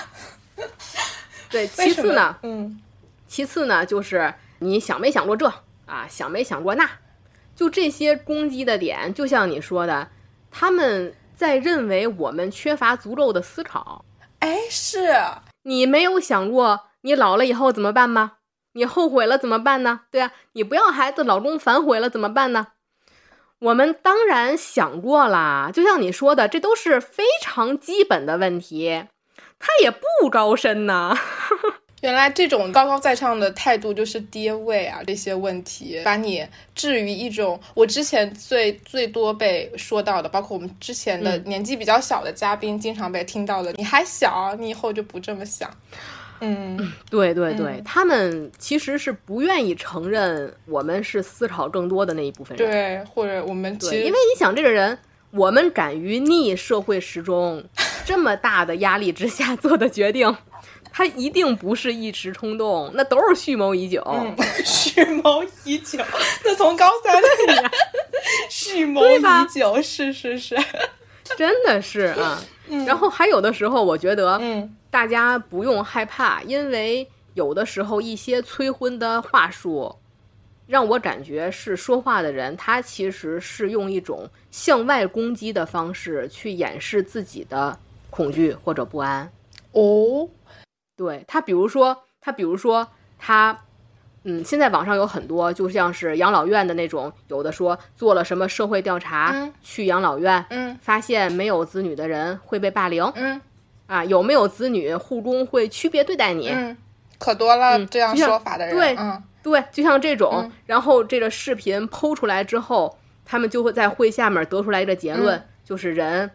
对，其次呢，嗯，其次呢，就是你想没想过这啊，想没想过那，就这些攻击的点，就像你说的，他们在认为我们缺乏足够的思考。哎，是，你没有想过你老了以后怎么办吗？你后悔了怎么办呢？对啊，你不要孩子，老公反悔了怎么办呢？我们当然想过啦，就像你说的，这都是非常基本的问题，它也不高深呐。原来这种高高在上的态度就是爹味啊！这些问题把你置于一种我之前最最多被说到的，包括我们之前的嗯年纪比较小的嘉宾，经常被听到的。你还小，你以后就不这么想。嗯，对对对，嗯他们其实是不愿意承认我们是思考更多的那一部分人。对，或者我们其对，实因为你想，这个人，我们敢于逆社会时钟这么大的压力之下做的决定，他一定不是一时冲动，那都是蓄谋已久。嗯，蓄谋已久，那从高三那年蓄谋已久，是是是，真的是啊。然后还有的时候，我觉得，嗯，大家不用害怕，因为有的时候一些催婚的话术，让我感觉是说话的人，他其实是用一种向外攻击的方式去掩饰自己的恐惧或者不安。哦。对他，比如说他，比如说他，嗯，现在网上有很多，就像是养老院的那种，有的说做了什么社会调查，去养老院，嗯，发现没有子女的人会被霸凌，嗯，啊，有没有子女，护工会区别对待你，嗯，可多了这样说法的人，对，嗯，对，就像这种，然后这个视频剖出来之后，他们就会在会下面得出来一个结论，就是人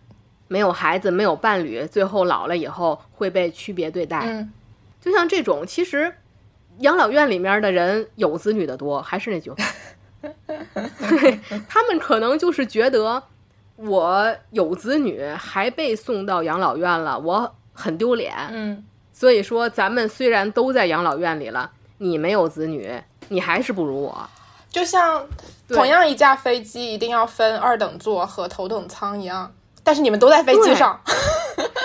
没有孩子，没有伴侣，最后老了以后会被区别对待，嗯。就像这种，其实养老院里面的人有子女的多，还是那句话，对他们可能就是觉得我有子女还被送到养老院了，我很丢脸。嗯，所以说咱们虽然都在养老院里了，你没有子女，你还是不如我。就像同样一架飞机一定要分二等座和头等舱一样，但是你们都在飞机上。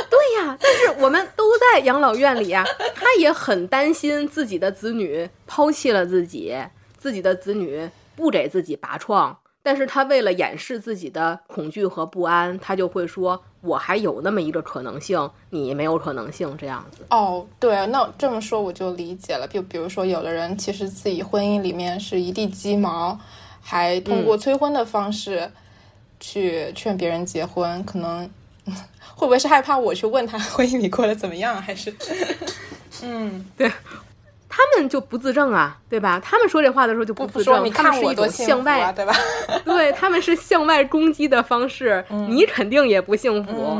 对呀，但是我们都在养老院里呀。他也很担心自己的子女抛弃了自己，自己的子女不给自己拔创。但是他为了掩饰自己的恐惧和不安，他就会说：“我还有那么一个可能性，你没有可能性。”这样子。哦，对，那这么说我就理解了。就比如说，有的人其实自己婚姻里面是一地鸡毛，还通过催婚的方式去劝别人结婚，可能。会不会是害怕我去问他婚姻里过得怎么样？还是，嗯，对，他们就不自证啊，对吧？他们说这话的时候就不自证，他们是一种向外，对吧？对他们是向外攻击的方式，你肯定也不幸福。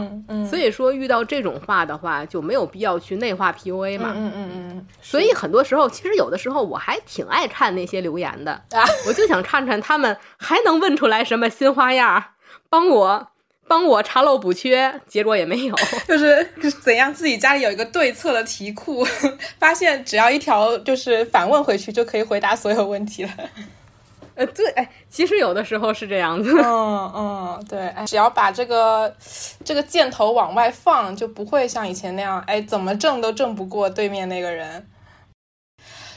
所以说，遇到这种话的话，就没有必要去内化 PUA 嘛。嗯嗯嗯。所以很多时候，其实有的时候我还挺爱看那些留言的，我就想看看他们还能问出来什么新花样，帮我。帮我查漏补缺，结果也没有，就是怎样自己家里有一个对策的题库，发现只要一条就是反问回去就可以回答所有问题了。呃，对，哎，其实有的时候是这样子。嗯 嗯，对，只要把这个这个箭头往外放，就不会像以前那样，哎，怎么挣都挣不过对面那个人。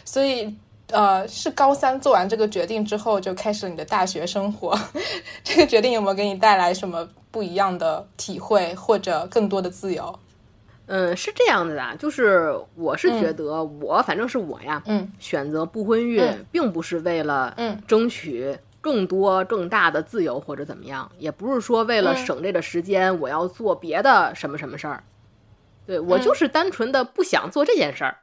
所以。呃，是高三做完这个决定之后就开始你的大学生活。这个决定有没有给你带来什么不一样的体会，或者更多的自由？嗯，是这样的啊，就是我是觉得我反正是我呀，嗯，选择不婚育，并不是为了嗯争取更多更大的自由或者怎么样，也不是说为了省这个时间我要做别的什么什么事儿。对我就是单纯的不想做这件事儿。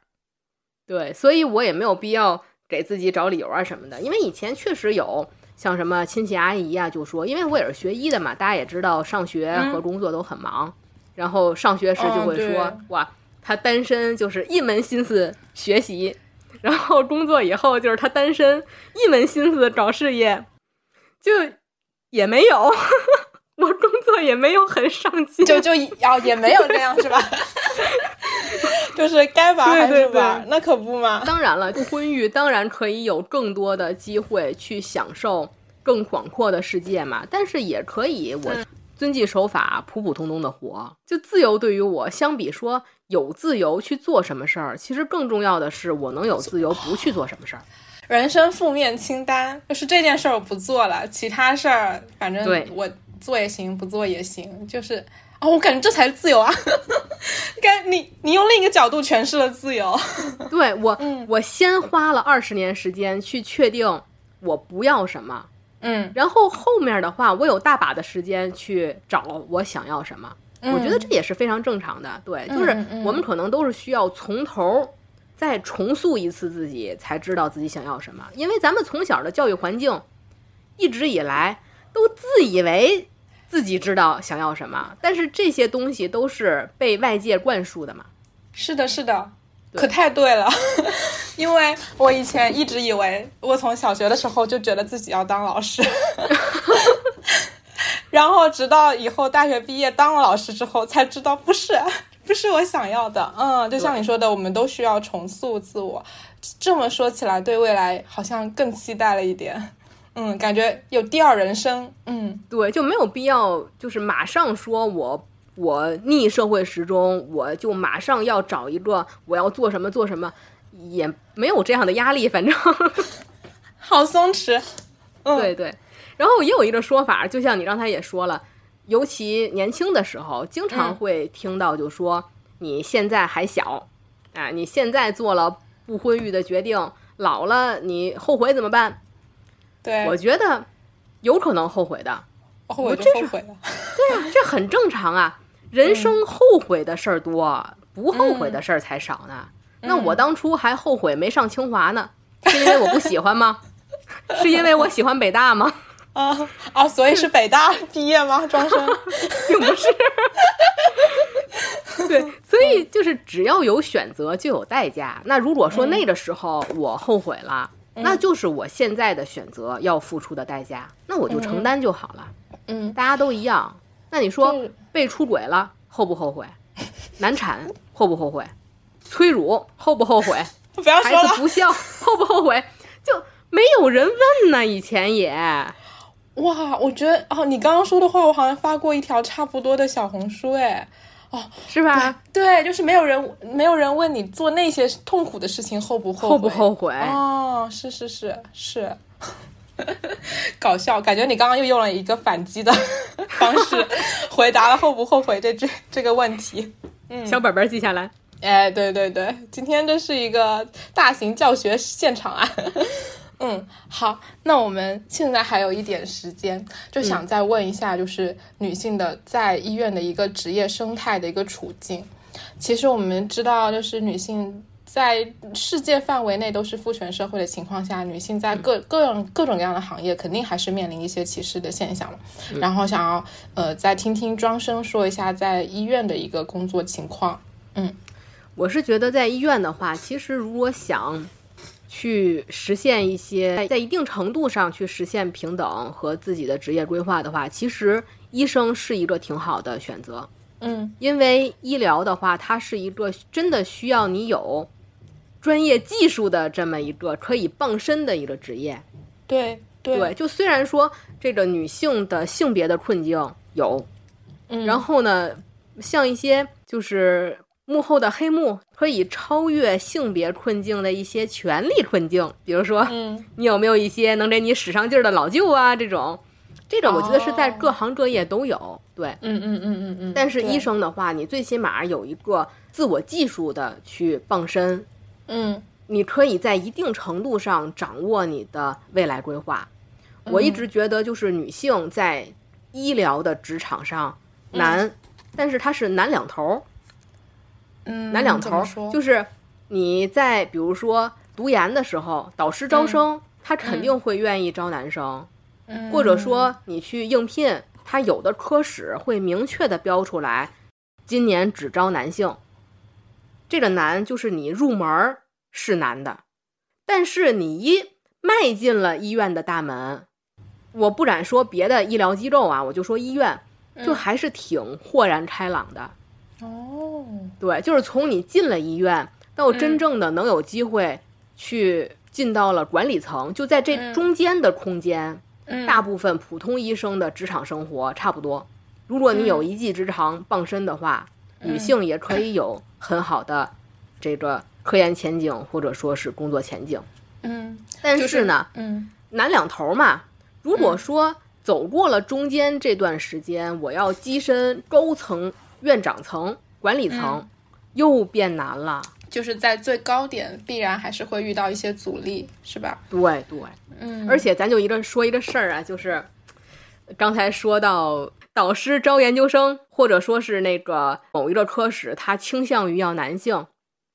对，所以我也没有必要。给自己找理由啊什么的，因为以前确实有像什么亲戚阿姨啊，就说，因为我也是学医的嘛，大家也知道上学和工作都很忙，然后上学时就会说，哇，他单身就是一门心思学习，然后工作以后就是他单身一门心思找事业，就也没有，我工作也没有很上进，就就哦也没有那样是吧？就是该玩还是玩，那可不嘛。当然了，婚育当然可以有更多的机会去享受更广阔的世界嘛。但是也可以，我遵纪守法、普普通通的活。就自由对于我，相比说有自由去做什么事儿，其实更重要的是我能有自由不去做什么事儿。人生负面清单就是这件事儿我不做了，其他事儿反正我做也行，不做也行，就是。哦，我感觉这才是自由啊！该 你你用另一个角度诠释了自由。对我，我先花了二十年时间去确定我不要什么，嗯，然后后面的话，我有大把的时间去找我想要什么。我觉得这也是非常正常的。对，就是我们可能都是需要从头再重塑一次自己，才知道自己想要什么。因为咱们从小的教育环境一直以来都自以为。自己知道想要什么，但是这些东西都是被外界灌输的嘛？是的，是的，可太对了。因为我以前一直以为，我从小学的时候就觉得自己要当老师，然后直到以后大学毕业当了老师之后，才知道不是，不不是我想要的。嗯，就像你说的，我们都需要重塑自我。这么说起来，对未来好像更期待了一点。嗯，感觉有第二人生。嗯，对，就没有必要就是马上说我我逆社会时钟，我就马上要找一个我要做什么做什么，也没有这样的压力，反正好松弛。对对。然后也有一个说法，就像你刚才也说了，尤其年轻的时候，经常会听到，就说你现在还小，啊，你现在做了不婚育的决定，老了你后悔怎么办？对，我觉得有可能后悔的，后悔就后悔了。对啊，这很正常啊。人生后悔的事儿多，不后悔的事儿才少呢。那我当初还后悔没上清华呢，是因为我不喜欢吗？是因为我喜欢北大吗？啊啊！所以是北大毕业吗？庄生 并不是。对，所以就是只要有选择就有代价。那如果说那个时候我后悔了。那就是我现在的选择要付出的代价，那我就承担就好了。嗯，大家都一样。那你说被出轨了后不后悔？难产后不后悔？催乳后不后悔？不要说了。孩子不孝后不后悔？就没有人问呢。以前也，哇，我觉得哦，你刚刚说的话，我好像发过一条差不多的小红书，哎。哦，是吧？对，就是没有人，没有人问你做那些痛苦的事情后不后后不后悔？哦，是是是是，搞笑，感觉你刚刚又用了一个反击的方式回答了后不后悔这这这个问题。嗯，小本本记下来。哎，对对对，今天这是一个大型教学现场啊。嗯，好，那我们现在还有一点时间，就想再问一下，就是女性的在医院的一个职业生态的一个处境。其实我们知道，就是女性在世界范围内都是父权社会的情况下，女性在各各种各种各样的行业，肯定还是面临一些歧视的现象嘛。然后想要呃，再听听庄生说一下在医院的一个工作情况。嗯，我是觉得在医院的话，其实如果想。去实现一些在一定程度上去实现平等和自己的职业规划的话，其实医生是一个挺好的选择。嗯，因为医疗的话，它是一个真的需要你有专业技术的这么一个可以傍身的一个职业。对对，就虽然说这个女性的性别的困境有，嗯，然后呢，像一些就是。幕后的黑幕可以超越性别困境的一些权力困境，比如说，嗯，你有没有一些能给你使上劲儿的老舅啊？这种，这种我觉得是在各行各业都有。对，嗯嗯嗯嗯嗯。但是医生的话，你最起码有一个自我技术的去傍身，嗯，你可以在一定程度上掌握你的未来规划。我一直觉得，就是女性在医疗的职场上难，但是它是难两头。嗯，难两头，就是你在比如说读研的时候，导师招生，他肯定会愿意招男生，嗯或者说你去应聘，他有的科室会明确的标出来，今年只招男性。这个难就是你入门是难的，但是你一迈进了医院的大门，我不敢说别的医疗机构啊，我就说医院，就还是挺豁然开朗的。哦，对，就是从你进了医院到真正的能有机会去进到了管理层，就在这中间的空间，大部分普通医生的职场生活差不多。如果你有一技之长傍身的话，女性也可以有很好的这个科研前景或者说是工作前景。嗯，但是呢，嗯，难两头嘛。如果说走过了中间这段时间，我要跻身高层。院长层、管理层又变难了，就是在最高点必然还是会遇到一些阻力，是吧？对对，嗯。而且咱就一个说一个事儿啊，就是刚才说到导师招研究生，或者说是那个某一个科室，他倾向于要男性，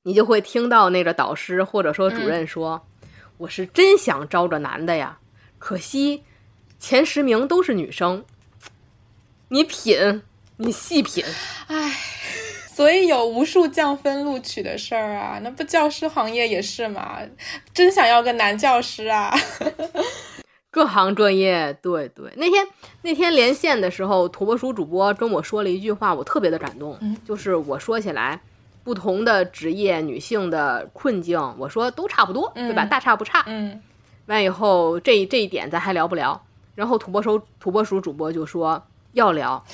你就会听到那个导师或者说主任说：“我是真想招个男的呀，可惜前十名都是女生，你品。”你细品，唉，所以有无数降分录取的事儿啊，那不教师行业也是嘛？真想要个男教师啊！各行各业，对对。那天那天连线的时候，土拨鼠主播跟我说了一句话，我特别的感动，嗯就是我说起来，不同的职业女性的困境，我说都差不多，对吧？嗯大差不差。嗯完以后，这这一点咱还聊不聊？然后土拨鼠土拨鼠主播就说要聊，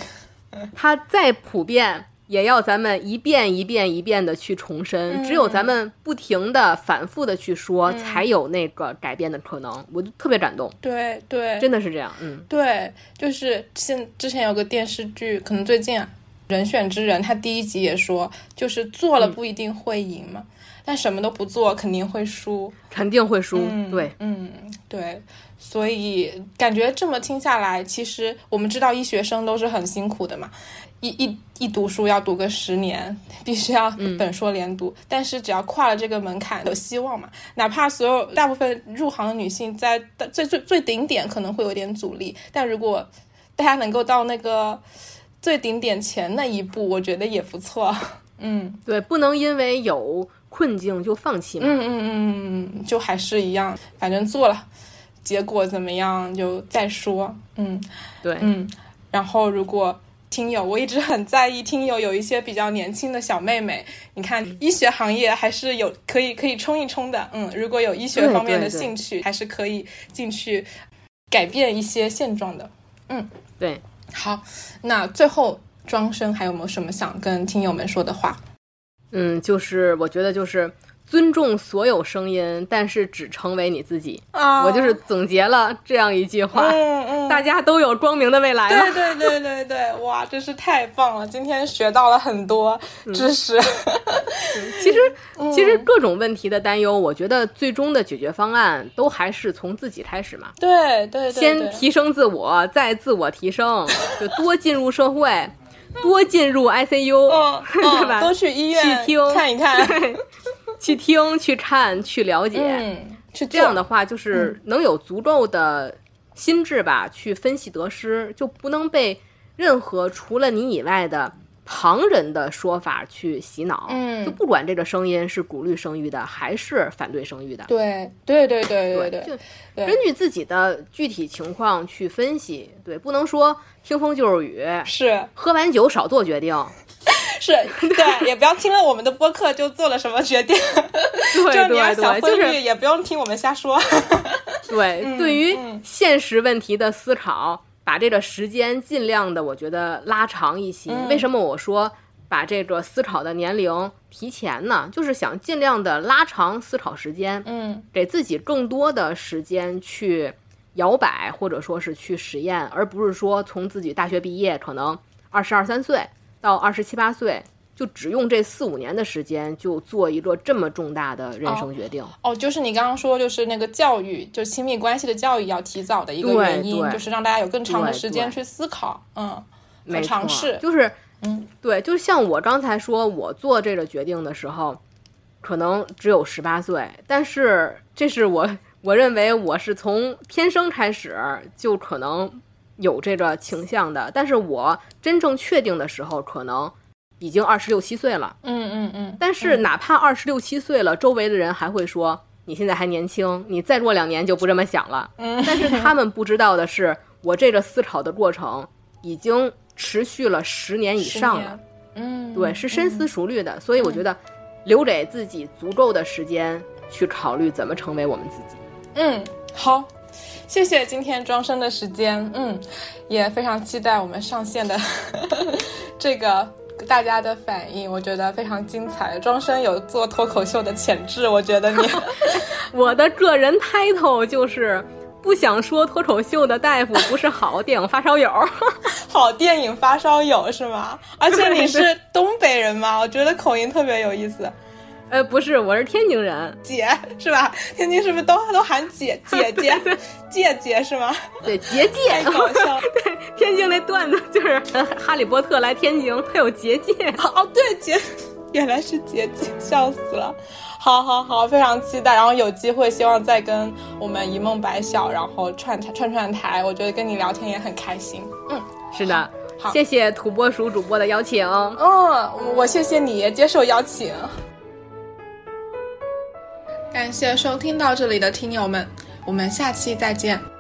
他再普遍也要咱们一遍一遍一遍的去重申，嗯。只有咱们不停的反复的去说，才有那个改变的可能。我就特别感动，对对，真的是这样，嗯，对，就是现之前有个电视剧，可能最近啊，《人选之人》他第一集也说，就是做了不一定会赢嘛，但什么都不做肯定会输。肯定会输，嗯对，嗯，对，所以感觉这么听下来，其实我们知道医学生都是很辛苦的嘛，一一一读书要读个十年，必须要本硕连读，但是只要跨了这个门槛，有希望嘛。哪怕所有大部分入行的女性在最最最顶点可能会有点阻力，但如果大家能够到那个最顶点前那一步，我觉得也不错。嗯对，不能因为有困境就放弃嘛，嗯嗯嗯嗯，就还是一样，反正做了，结果怎么样就再说。嗯对，嗯，然后如果听友，我一直很在意听友有一些比较年轻的小妹妹，你看医学行业还是有可以可以冲一冲的。嗯，如果有医学方面的兴趣，还是可以进去改变一些现状的。嗯对，好，那最后庄生还有没有什么想跟听友们说的话？嗯，就是我觉得就是尊重所有声音，但是只成为你自己。啊我就是总结了这样一句话，嗯嗯，大家都有光明的未来。对对对对对，哇，真是太棒了！今天学到了很多知识。其实，嗯其实各种问题的担忧，我觉得最终的解决方案都还是从自己开始嘛。对对对，先提升自我，再自我提升，就多进入社会，多进入 ICU，、嗯，对吧嗯多去医院去听看一看。去听、去看、去了解。嗯，去这样的话，就是能有足够的心智吧，去分析得失，就不能被任何除了你以外的旁人的说法去洗脑。嗯就不管这个声音是鼓励生育的，还是反对生育的，对对对对对对就根据自己的具体情况去分析。对，不能说听风就是雨，是喝完酒少做决定。是，对，也不要听了我们的播客就做了什么决定，对 就是你要对对，想婚育，就是也不用听我们瞎说。对，对于嗯现实问题的思考，把这个时间尽量的，我觉得拉长一些。嗯为什么我说把这个思考的年龄提前呢？就是想尽量的拉长思考时间，嗯给自己更多的时间去摇摆，或者说是去实验，而不是说从自己大学毕业可能二十二三岁到二十七八岁。就只用这四五年的时间，就做一个这么重大的人生决定。哦，就是你刚刚说，就是那个教育，就亲密关系的教育要提早的一个原因，就是让大家有更长的时间去思考，嗯，和没尝试。就是，嗯，对，就像我刚才说，我做这个决定的时候，可能只有十八岁，但是这是我 我认为我是从天生开始就可能有这个倾向的，但是我真正确定的时候，可能已经二十六七岁了。嗯嗯嗯，但是哪怕二十六七岁了，周围的人还会说你现在还年轻，你再过两年就不这么想了。嗯 但是他们不知道的是，我这个思考的过程已经持续了十年以上了。嗯，对，是深思熟虑的，所以我觉得留给自己足够的时间去考虑怎么成为我们自己。嗯，好，谢谢今天庄生的时间，嗯，也非常期待我们上线的 这个大家的反应，我觉得非常精彩。庄生有做脱口秀的潜质，我觉得你 我的个人 title 就是不想说脱口秀的大夫不是好电影发烧友。好电影发烧友是吗？而且你是东北人吗？我觉得口音特别有意思。呃，不是，我是天津人。姐是吧？天津是不是都都喊姐姐 姐姐姐是吗？对，结界太。搞笑 对。天津那段子就是呃哈利波特来天津，他有结界。哦，对，姐，原来是姐姐，笑死了。好好好，非常期待，然后有机会希望再跟我们一梦白晓，然后串串串台，我觉得跟你聊天也很开心。嗯是的好，谢谢土拨鼠主播的邀请。嗯，我谢谢你接受邀请。感谢收听到这里的听友们，我们下期再见。